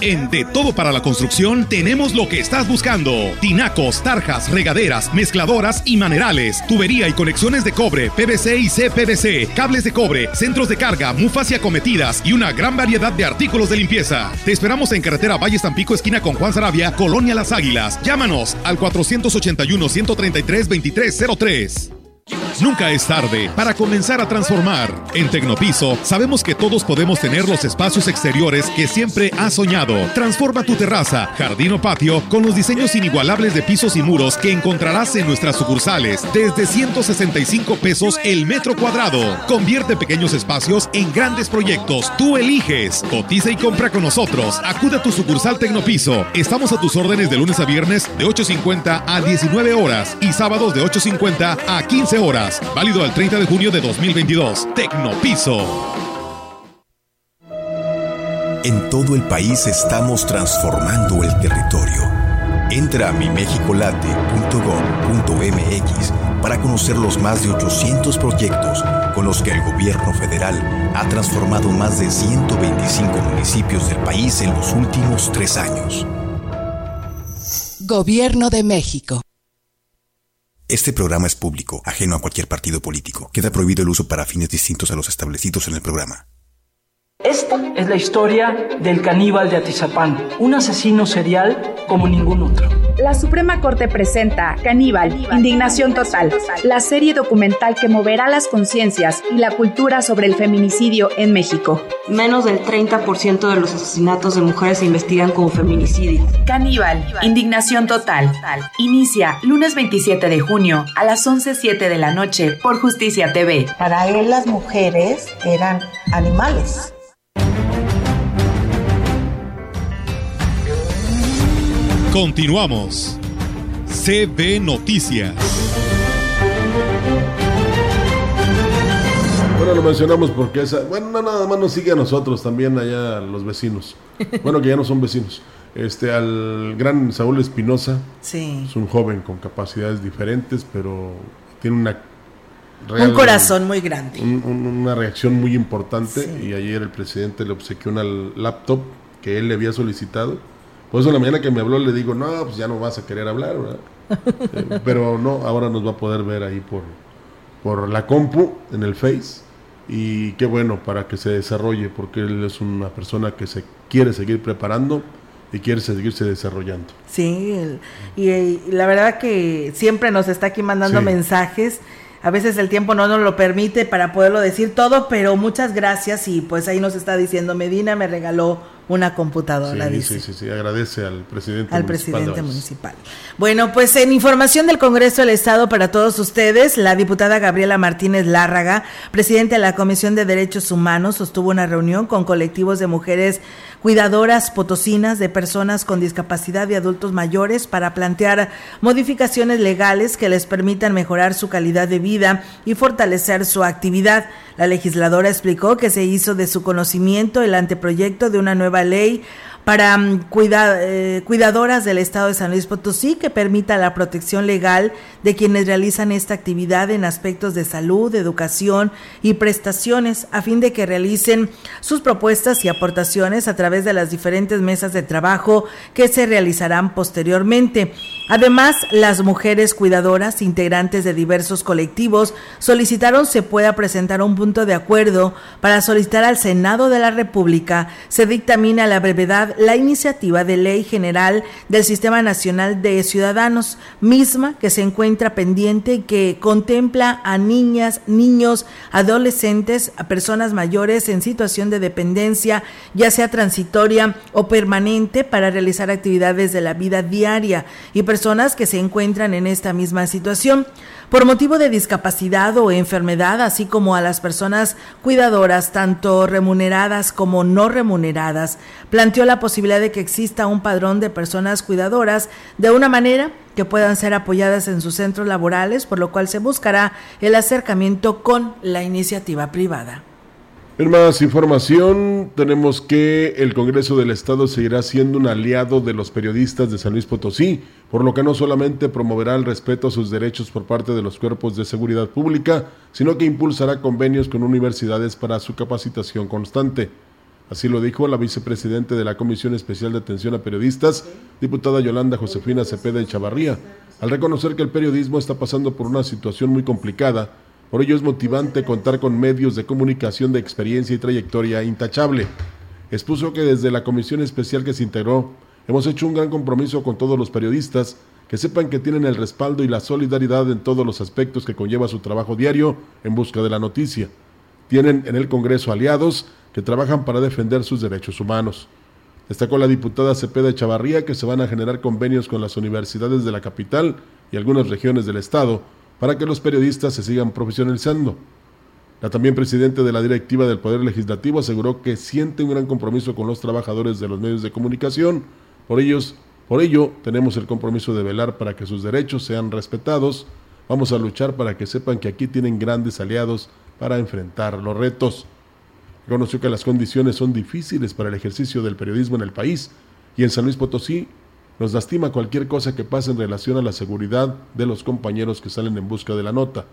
En De Todo para la Construcción tenemos lo que estás buscando. Tinacos, tarjas, regaderas, mezcladoras y manerales, tubería y conexiones de cobre, PVC y CPVC, cables de cobre, centros de carga, mufas y acometidas y una gran variedad de artículos de limpieza. Te esperamos en carretera Valle Tampico, esquina con Juan Sarabia, Colonia Las Águilas. Llámanos al 481 133 2303. Nunca es tarde para comenzar a transformar. En Tecnopiso sabemos que todos podemos tener los espacios exteriores que siempre has soñado. Transforma tu terraza, jardín o patio con los diseños inigualables de pisos y muros que encontrarás en nuestras sucursales desde 165 pesos el metro cuadrado. Convierte pequeños espacios en grandes proyectos. Tú eliges. Cotiza y compra con nosotros. Acude a tu sucursal Tecnopiso. Estamos a tus órdenes de lunes a viernes de 8.50 a 19 horas y sábados de 8.50 a 15 horas. Válido al 30 de junio de 2022. Tecnopiso. En todo el país estamos transformando el territorio. Entra a mimexicolate.gov.mx para conocer los más de 800 proyectos con los que el gobierno federal ha transformado más de 125 municipios del país en los últimos tres años. Gobierno de México. Este programa es público, ajeno a cualquier partido político. Queda prohibido el uso para fines distintos a los establecidos en el programa. Esta es la historia del caníbal de Atizapán, un asesino serial como ningún otro. La Suprema Corte presenta Caníbal, Indignación Total, la serie documental que moverá las conciencias y la cultura sobre el feminicidio en México. Menos del 30% de los asesinatos de mujeres se investigan como feminicidio. Caníbal, Indignación Total. Inicia lunes 27 de junio a las 11.07 de la noche por Justicia TV. Para él las mujeres eran animales. Continuamos. CB Noticias. Bueno, lo mencionamos porque esa, bueno, no, nada más nos sigue a nosotros, también allá a los vecinos. Bueno, que ya no son vecinos. Este, al gran Saúl Espinosa. Sí. Es un joven con capacidades diferentes, pero tiene una un corazón muy grande. una reacción muy importante y ayer el presidente le obsequió una laptop que él le había solicitado por eso la mañana que me habló le digo, no, pues ya no vas a querer hablar, ¿verdad? Eh, pero no, ahora nos va a poder ver ahí por, por la compu, en el Face. Y qué bueno para que se desarrolle, porque él es una persona que se quiere seguir preparando y quiere seguirse desarrollando. Sí, y, la verdad que siempre nos está aquí mandando mensajes. A veces el tiempo no nos lo permite para poderlo decir todo, pero muchas gracias y pues ahí nos está diciendo Medina me regaló una computadora, sí, dice. Sí, sí, sí, agradece al presidente al presidente municipal. Bueno, pues en información del Congreso del Estado para todos ustedes, la diputada Gabriela Martínez Lárraga, presidenta de la Comisión de Derechos Humanos, sostuvo una reunión con colectivos de mujeres cuidadoras potosinas de personas con discapacidad y adultos mayores para plantear modificaciones legales que les permitan mejorar su calidad de vida y fortalecer su actividad. La legisladora explicó que se hizo de su conocimiento el anteproyecto de una nueva ley para mm, eh, cuidadoras del Estado de San Luis Potosí que permita la protección legal de quienes realizan esta actividad en aspectos de salud, educación y prestaciones a fin de que realicen sus propuestas y aportaciones a través de las diferentes mesas de trabajo que se realizarán posteriormente. Además, las mujeres cuidadoras, integrantes de diversos colectivos, solicitaron se pueda presentar un punto de acuerdo para solicitar al Senado de la República se dictamina la brevedad la iniciativa de ley general del Sistema Nacional de Ciudadanos, misma que se encuentra pendiente y que contempla a niñas, niños, adolescentes, a personas mayores en situación de dependencia, ya sea transitoria o permanente, para realizar actividades de la vida diaria y personas que se encuentran en esta misma situación por motivo de discapacidad o enfermedad, así como a las personas cuidadoras, tanto remuneradas como no remuneradas. Planteó la posibilidad de que exista un padrón de personas cuidadoras de una manera que puedan ser apoyadas en sus centros laborales, por lo cual se buscará el acercamiento con la iniciativa privada. En más información, tenemos que el Congreso del Estado seguirá siendo un aliado de los periodistas de San Luis Potosí, por lo que no solamente promoverá el respeto a sus derechos por parte de los cuerpos de seguridad pública, sino que impulsará convenios con universidades para su capacitación constante. Así lo dijo la vicepresidente de la Comisión Especial de Atención a Periodistas, diputada Yolanda Josefina Cepeda de Chavarría, al reconocer que el periodismo está pasando por una situación muy complicada por ello es motivante contar con medios de comunicación de experiencia y trayectoria intachable. Expuso que desde la comisión especial que se integró, hemos hecho un gran compromiso con todos los periodistas que sepan que tienen el respaldo y la solidaridad en todos los aspectos que conlleva su trabajo diario en busca de la noticia. Tienen en el Congreso aliados que trabajan para defender sus derechos humanos. Destacó la diputada Cepeda Chavarría que se van a generar convenios con las universidades de la capital y algunas regiones del estado para que los periodistas se sigan profesionalizando. La también presidenta de la directiva del Poder Legislativo aseguró que siente un gran compromiso con los trabajadores de los medios de comunicación. Por, ellos, por ello, tenemos el compromiso de velar para que sus derechos sean respetados. Vamos a luchar para que sepan que aquí tienen grandes aliados para enfrentar los retos. Reconoció que las condiciones son difíciles para el ejercicio del periodismo en el país y en San Luis Potosí nos lastima cualquier cosa que pase en relación a la seguridad de los compañeros que salen en busca de la nota.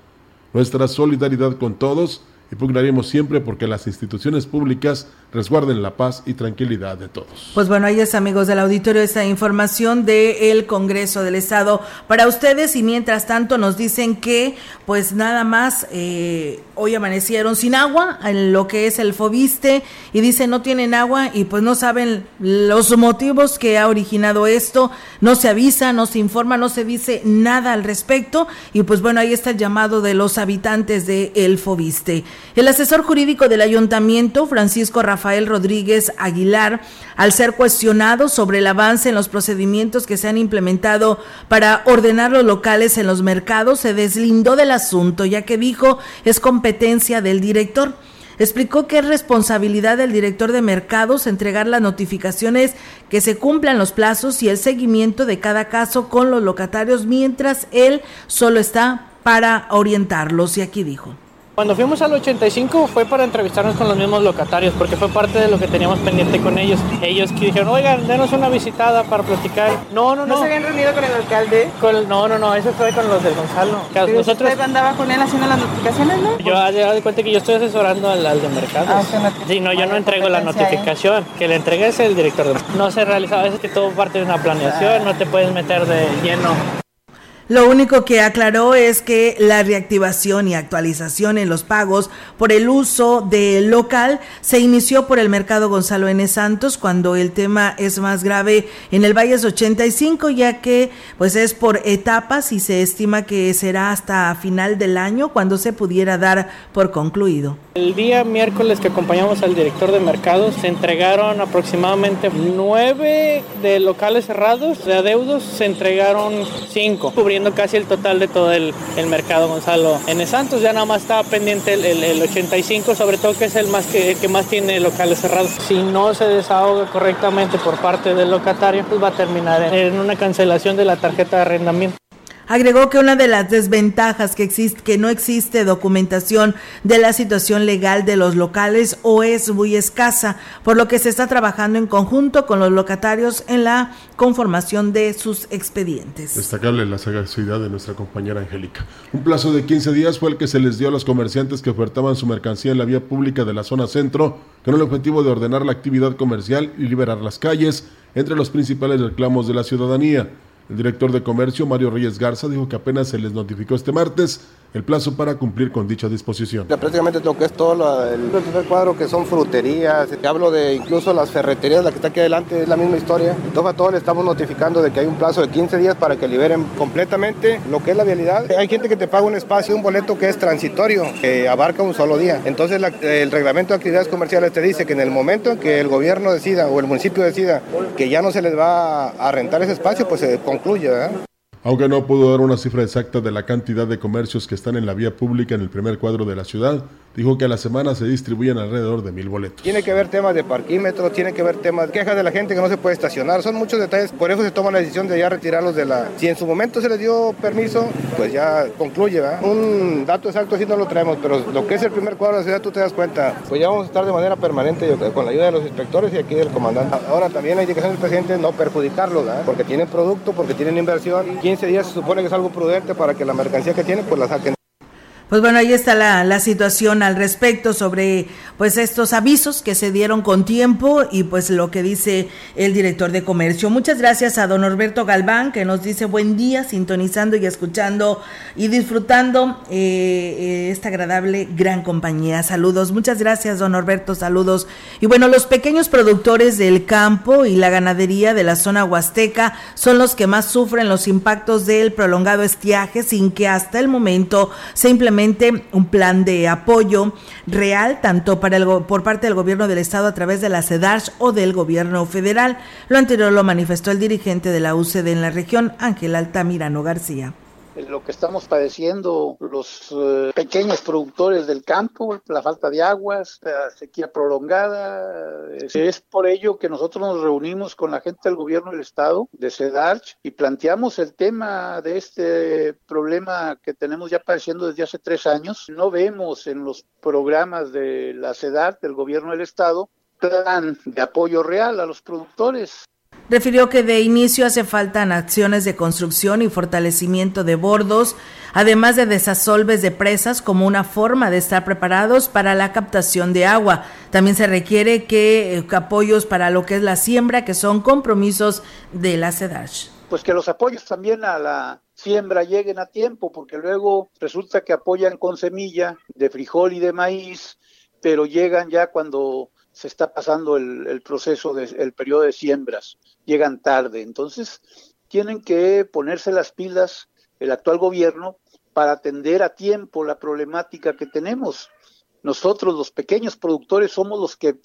Nuestra solidaridad con todos y pugnaremos siempre porque las instituciones públicas resguarden la paz y tranquilidad de todos. Pues bueno, ahí es amigos del auditorio esta información del Congreso del Estado para ustedes y mientras tanto nos dicen que pues nada más eh, hoy amanecieron sin agua en lo que es el Fobiste y dicen no tienen agua y pues no saben los motivos que ha originado esto, no se avisa, no se informa, no se dice nada al respecto y pues bueno, ahí está el llamado de los habitantes de el Fobiste. El asesor jurídico del ayuntamiento, Francisco Rafael Rodríguez Aguilar, al ser cuestionado sobre el avance en los procedimientos que se han implementado para ordenar los locales en los mercados, se deslindó del asunto, ya que dijo es competencia del director. Explicó que es responsabilidad del director de mercados entregar las notificaciones que se cumplan los plazos y el seguimiento de cada caso con los locatarios, mientras él solo está para orientarlos. Y aquí dijo. Cuando fuimos al 85 fue para entrevistarnos con los mismos locatarios, porque fue parte de lo que teníamos pendiente con ellos. Ellos que dijeron, oigan, denos una visitada para platicar. No, no, no. ¿No se habían reunido con el alcalde? Con no, no, no, eso fue con los del Gonzalo. Nosotros... ¿Usted andaba con él haciendo las notificaciones, no? Yo he dado cuenta que yo estoy asesorando al, al de mercado. Ah, sí, no, yo no entrego la notificación. Que le entregue es el director de No se realiza, a veces que todo parte de una planeación, no te puedes meter de lleno lo único que aclaró es que la reactivación y actualización en los pagos por el uso del local se inició por el mercado Gonzalo N. Santos cuando el tema es más grave en el Valles 85 ya que pues es por etapas y se estima que será hasta final del año cuando se pudiera dar por concluido. El día miércoles que acompañamos al director de mercados se entregaron aproximadamente nueve de locales cerrados, de adeudos se entregaron cinco casi el total de todo el, mercado Gonzalo en Santos. Ya nada más estaba pendiente el, 85, sobre todo que es el más que, que, más tiene locales cerrados. Si no se desahoga correctamente por parte del locatario, pues va a terminar en una cancelación de la tarjeta de arrendamiento. Agregó que una de las desventajas que existe, que no existe documentación de la situación legal de los locales o es muy escasa, por lo que se está trabajando en conjunto con los locatarios en la conformación de sus expedientes. Destacarle la sagacidad de nuestra compañera Angélica. Un plazo de 15 días fue el que se les dio a los comerciantes que ofertaban su mercancía en la vía pública de la zona centro, con el objetivo de ordenar la actividad comercial y liberar las calles entre los principales reclamos de la ciudadanía. El director de comercio, Mario Reyes Garza, dijo que apenas se les notificó este martes el plazo para cumplir con dicha disposición. Prácticamente lo que es todo el tercer cuadro que son fruterías, te hablo de incluso las ferreterías, la que está aquí adelante, es la misma historia. Entonces a todos le estamos notificando de que hay un plazo de 15 días para que liberen completamente lo que es la vialidad. Hay gente que te paga un espacio, un boleto que es transitorio, que abarca un solo día. Entonces el reglamento de actividades comerciales te dice que en el momento en que el gobierno decida o el municipio decida que ya no se les va a rentar ese espacio, pues se concluye. ¿verdad? Aunque no pudo dar una cifra exacta de la cantidad de comercios que están en la vía pública en el primer cuadro de la ciudad, dijo que a la semana se distribuyen alrededor de mil boletos. Tiene que haber temas de parquímetro, tiene que haber temas de quejas de la gente que no se puede estacionar, son muchos detalles, por eso se toma la decisión de ya retirarlos de la... Si en su momento se les dio permiso, pues ya concluye, ¿verdad? Un dato exacto sí no lo traemos, pero lo que es el primer cuadro de la ciudad tú te das cuenta, pues ya vamos a estar de manera permanente con la ayuda de los inspectores y aquí del comandante. Ahora también la indicación del presidente no perjudicarlos, ¿verdad? Porque tienen producto, porque tienen inversión, 15 días se supone que es algo prudente para que la mercancía que tienen pues la saquen. Pues bueno, ahí está la, la, situación al respecto sobre pues estos avisos que se dieron con tiempo y pues lo que dice el director de comercio. Muchas gracias a don Norberto Galván que nos dice buen día, sintonizando y escuchando y disfrutando eh, esta agradable gran compañía. Saludos, muchas gracias don Norberto, saludos. Y bueno, los pequeños productores del campo y la ganadería de la zona huasteca son los que más sufren los impactos del prolongado estiaje sin que hasta el momento se implemente un plan de apoyo real tanto para el, por parte del gobierno del estado a través de la CEDARS o del gobierno federal. Lo anterior lo manifestó el dirigente de la UCD en la región, Ángel Altamirano García lo que estamos padeciendo los eh, pequeños productores del campo, la falta de aguas, la sequía prolongada. Es, por ello que nosotros nos reunimos con la gente del gobierno del estado, de CEDARCH, y planteamos el tema de este problema que tenemos ya padeciendo desde hace tres años. No vemos en los programas de la CEDARCH, del gobierno del estado, plan de apoyo real a los productores. Refirió que de inicio hace falta acciones de construcción y fortalecimiento de bordos, además de desasolves de presas como una forma de estar preparados para la captación de agua. También se requiere que eh, apoyos para lo que es la siembra, que son compromisos de la CEDASH. Pues que los apoyos también a la siembra lleguen a tiempo, porque luego resulta que apoyan con semilla de frijol y de maíz, pero llegan ya cuando se está pasando el, proceso del periodo de siembras, llegan tarde. Entonces, tienen que ponerse las pilas el actual gobierno para atender a tiempo la problemática que tenemos. Nosotros, los pequeños productores, somos los que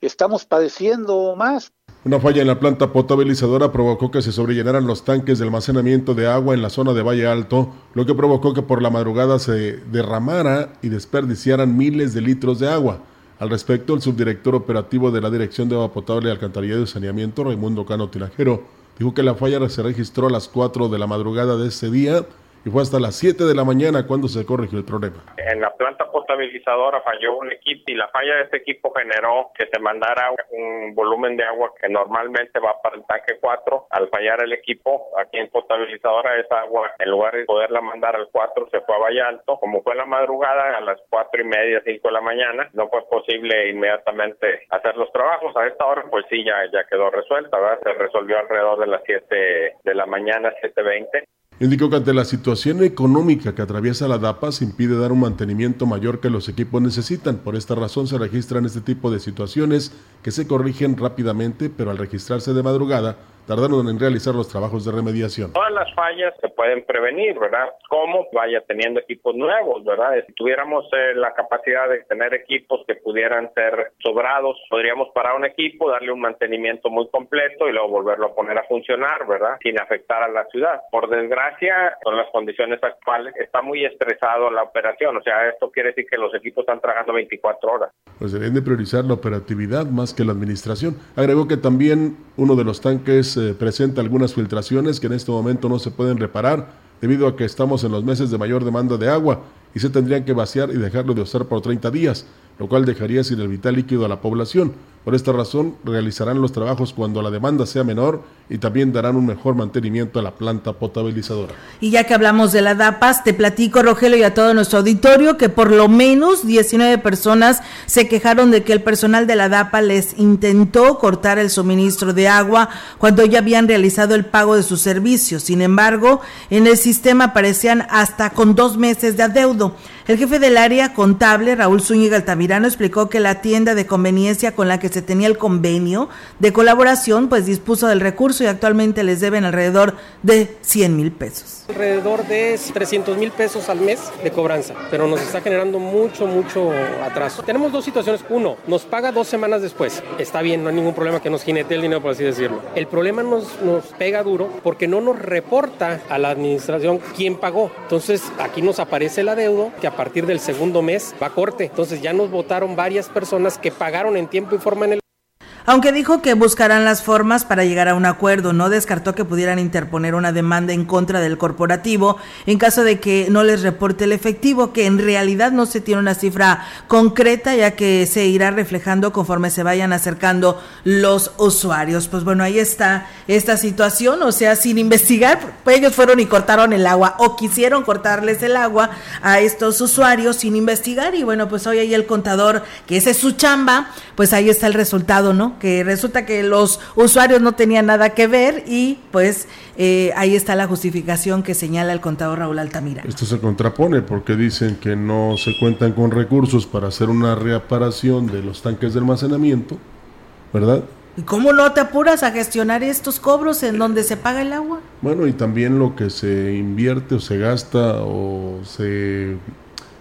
estamos padeciendo más. Una falla en la planta potabilizadora provocó que se sobrellenaran los tanques de almacenamiento de agua en la zona de Valle Alto, lo que provocó que por la madrugada se derramara y desperdiciaran miles de litros de agua. Al respecto, el subdirector operativo de la Dirección de Agua Potable Alcantarillado y Saneamiento, Raimundo Cano Tinajero, dijo que la falla se registró a las 4 de la madrugada de ese día y fue hasta las 7 de la mañana cuando se corrigió el problema. En la planta potabilizadora falló un equipo y la falla de este equipo generó que se mandara un volumen de agua que normalmente va para el tanque 4. Al fallar el equipo, aquí en potabilizadora esa agua, en lugar de poderla mandar al 4, se fue a Valle Alto. Como fue la madrugada, a las 4 y media, 5 de la mañana, no fue posible inmediatamente hacer los trabajos. A esta hora, pues sí, ya, ya quedó resuelta, ¿verdad? Se resolvió alrededor de las 7 de la mañana, 7.20. Indicó que ante la situación económica que atraviesa la DAPA se impide dar un mantenimiento mayor que los equipos necesitan. Por esta razón se registran este tipo de situaciones que se corrigen rápidamente, pero al registrarse de madrugada tardaron en realizar los trabajos de remediación. Todas las fallas se pueden prevenir, ¿verdad? ¿Cómo? Vaya teniendo equipos nuevos, ¿verdad? Si tuviéramos eh, la capacidad de tener equipos que pudieran ser sobrados, podríamos parar un equipo, darle un mantenimiento muy completo y luego volverlo a poner a funcionar, ¿verdad? Sin afectar a la ciudad. Por desgracia, con las condiciones actuales, está muy estresado la operación. O sea, esto quiere decir que los equipos están trabajando 24 horas. Pues deben de priorizar la operatividad más que la administración. Agregó que también uno de los tanques presenta algunas filtraciones que en este momento no se pueden reparar debido a que estamos en los meses de mayor demanda de agua y se tendrían que vaciar y dejarlo de usar por 30 días, lo cual dejaría sin el vital líquido a la población. Por esta razón, realizarán los trabajos cuando la demanda sea menor y también darán un mejor mantenimiento a la planta potabilizadora. Y ya que hablamos de la DAPAS, te platico, Rogelio, y a todo nuestro auditorio que por lo menos 19 personas se quejaron de que el personal de la DAPA les intentó cortar el suministro de agua cuando ya habían realizado el pago de sus servicios. Sin embargo, en el sistema aparecían hasta con dos meses de adeudo. El jefe del área contable, Raúl Zúñiga Altamirano, explicó que la tienda de conveniencia con la que se tenía el convenio de colaboración, pues dispuso del recurso y actualmente les deben alrededor de 100 mil pesos alrededor de 300 mil pesos al mes de cobranza, pero nos está generando mucho, mucho atraso. Tenemos dos situaciones. Uno, nos paga dos semanas después. Está bien, no hay ningún problema que nos jinete el dinero, por así decirlo. El problema nos, nos pega duro porque no nos reporta a la administración quién pagó. Entonces, aquí nos aparece el adeudo que partir del segundo mes va corte. Entonces, ya nos votaron varias personas que pagaron en tiempo y forma en el aunque dijo que buscarán las formas para llegar a un acuerdo, no descartó que pudieran interponer una demanda en contra del corporativo en caso de que no les reporte el efectivo, que en realidad no se tiene una cifra concreta, ya que se irá reflejando conforme se vayan acercando los usuarios. Pues bueno, ahí está esta situación, o sea, sin investigar, pues ellos fueron y cortaron el agua o quisieron cortarles el agua a estos usuarios sin investigar y bueno, pues hoy ahí el contador, que ese es su chamba, pues ahí está el resultado, ¿no? Que resulta que los usuarios no tenían nada que ver y pues eh, ahí está la justificación que señala el contador Raúl Altamira. Esto se contrapone porque dicen que no se cuentan con recursos para hacer una reparación de los tanques de almacenamiento, ¿verdad? ¿Y cómo no te apuras a gestionar estos cobros en donde se paga el agua? Bueno, y también lo que se invierte o se gasta o se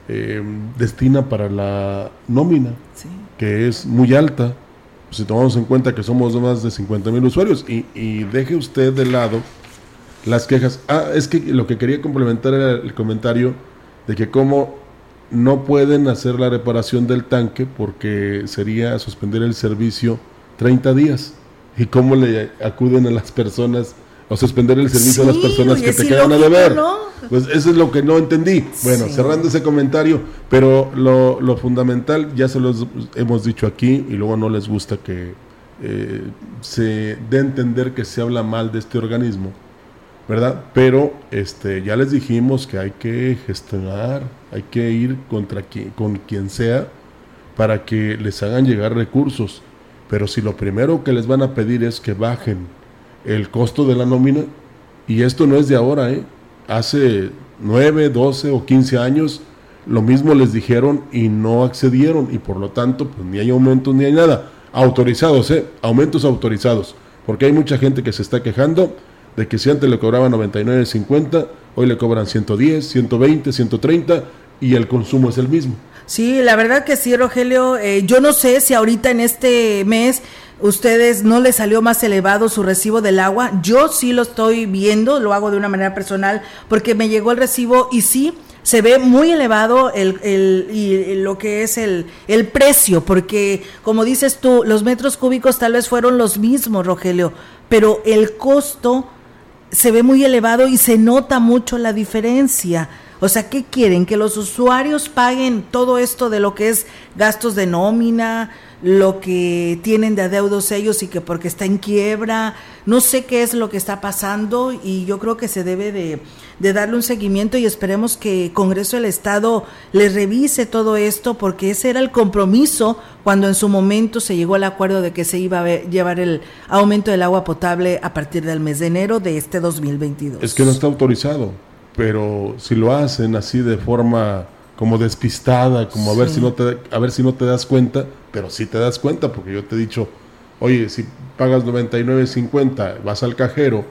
eh, destina para la nómina, que es muy alta si tomamos en cuenta que somos más de 50 mil usuarios y, deje usted de lado las quejas. Ah, es que lo que quería complementar era el comentario de que como no pueden hacer la reparación del tanque porque sería suspender el servicio 30 días. ¿Y cómo le acuden a las personas o suspender el servicio a las personas que te quedan a deber? Pues eso es lo que no entendí. Bueno, cerrando ese comentario, pero lo, lo, fundamental ya se los hemos dicho aquí y luego no les gusta que eh, se dé a entender que se habla mal de este organismo, ¿verdad? Pero este, ya les dijimos que hay que gestionar, hay que ir contra quien, con quien sea para que les hagan llegar recursos. Pero si lo primero que les van a pedir es que bajen el costo de la nómina, y esto no es de ahora, ¿eh? hace 9, 12 o 15 años lo mismo les dijeron y no accedieron y por lo tanto pues ni hay aumentos ni hay nada. Autorizados, ¿eh? Aumentos autorizados. Porque hay mucha gente que se está quejando de que si antes le cobraban 99.50, hoy le cobran 110, 120, 130 y el consumo es el mismo. Sí, la verdad que sí, Rogelio. Eh, yo no sé si ahorita en este mes ustedes no les salió más elevado su recibo del agua. Yo sí lo estoy viendo, lo hago de una manera personal porque me llegó el recibo y sí se ve muy elevado el, el, y lo que es el, el precio, porque como dices tú, los metros cúbicos tal vez fueron los mismos, Rogelio, pero el costo se ve muy elevado y se nota mucho la diferencia. O sea, ¿qué quieren? Que los usuarios paguen todo esto de lo que es gastos de nómina, lo que tienen de adeudos ellos y que porque está en quiebra, no sé qué es lo que está pasando y yo creo que se debe de, darle un seguimiento y esperemos que Congreso del Estado le revise todo esto porque ese era el compromiso cuando en su momento se llegó al acuerdo de que se iba a llevar el aumento del agua potable a partir del mes de enero de este 2022. Es que no está autorizado pero si lo hacen así de forma como despistada, como a ver si no te a ver si no te das cuenta, pero sí te das cuenta porque yo te he dicho, "Oye, si pagas 99.50, vas al cajero,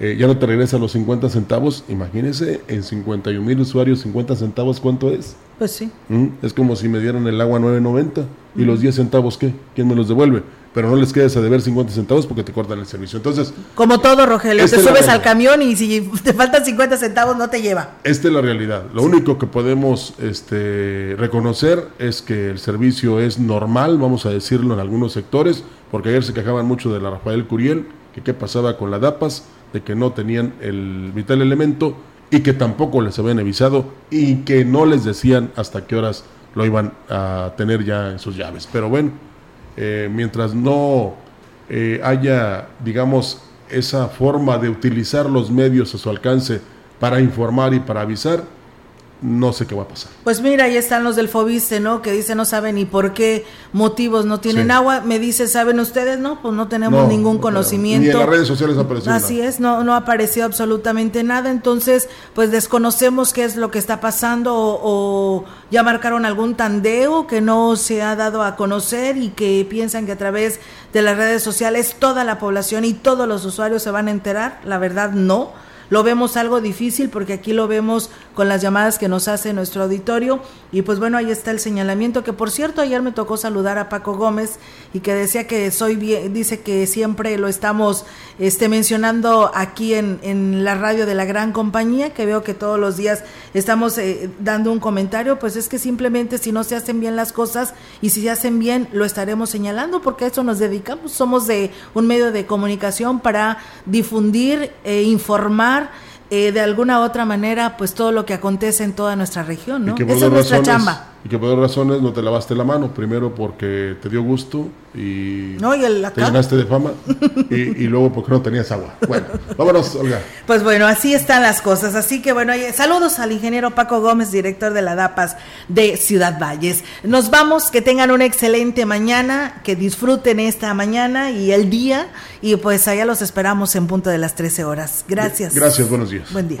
eh, ya no te regresa los 50 centavos, imagínese en 51 mil usuarios 50 centavos, ¿cuánto es? Pues sí. ¿Mm? Es como si me dieran el agua 9.90 y los 10 centavos, ¿qué? ¿Quién me los devuelve? Pero no les quedes a deber 50 centavos porque te cortan el servicio. Entonces, como todo, Rogelio, te subes al camión y si te faltan 50 centavos no te lleva. Esta es la realidad. Lo único que podemos este, reconocer es que el servicio es normal, vamos a decirlo en algunos sectores, porque ayer se quejaban mucho de la Rafael Curiel, que qué pasaba con la DAPAS, de que no tenían el vital elemento y que tampoco les habían avisado y que no les decían hasta qué horas lo iban a tener ya en sus llaves. Pero bueno, eh, mientras no eh, haya, digamos, esa forma de utilizar los medios a su alcance para informar y para avisar, no sé qué va a pasar. Pues mira, ahí están los del Fobiste, ¿no? Que dice no saben ni por qué motivos no tienen Sí. agua. Me dice, ¿saben ustedes? No, pues no tenemos No, ningún no, conocimiento. Ni en las redes sociales apareció Así es, no, no apareció absolutamente nada, entonces pues desconocemos qué es lo que está pasando o, o ya marcaron algún tandeo que no se ha dado a conocer y que piensan que a través de las redes sociales toda la población y todos los usuarios se van a enterar, la verdad no. Lo vemos algo difícil porque aquí lo vemos con las llamadas que nos hace nuestro auditorio. Y pues bueno, ahí está el señalamiento que por cierto ayer me tocó saludar a Paco Gómez y que decía que soy bien, dice que siempre lo estamos este mencionando aquí en, en la radio de la gran compañía, que veo que todos los días estamos eh, dando un comentario, pues es que simplemente si no se hacen bien las cosas y si se hacen bien lo estaremos señalando porque a eso nos dedicamos, somos de un medio de comunicación para difundir, e informar eh, de alguna u otra manera pues todo lo que acontece en toda nuestra región, ¿no? Esa es nuestra razones- chamba. Y que por dos razones no te lavaste la mano. Primero porque te dio gusto y, No, y el te llenaste de fama. y, y luego porque no tenías agua. Bueno, vámonos, Olga. Pues bueno, así están las cosas. Así que bueno, saludos al ingeniero Paco Gómez, director de la DAPAS de Ciudad Valles. Nos vamos, que tengan una excelente mañana, que disfruten esta mañana y el día. Y pues allá los esperamos en punto de las 13 horas. Gracias. Gracias, buenos días. Buen día.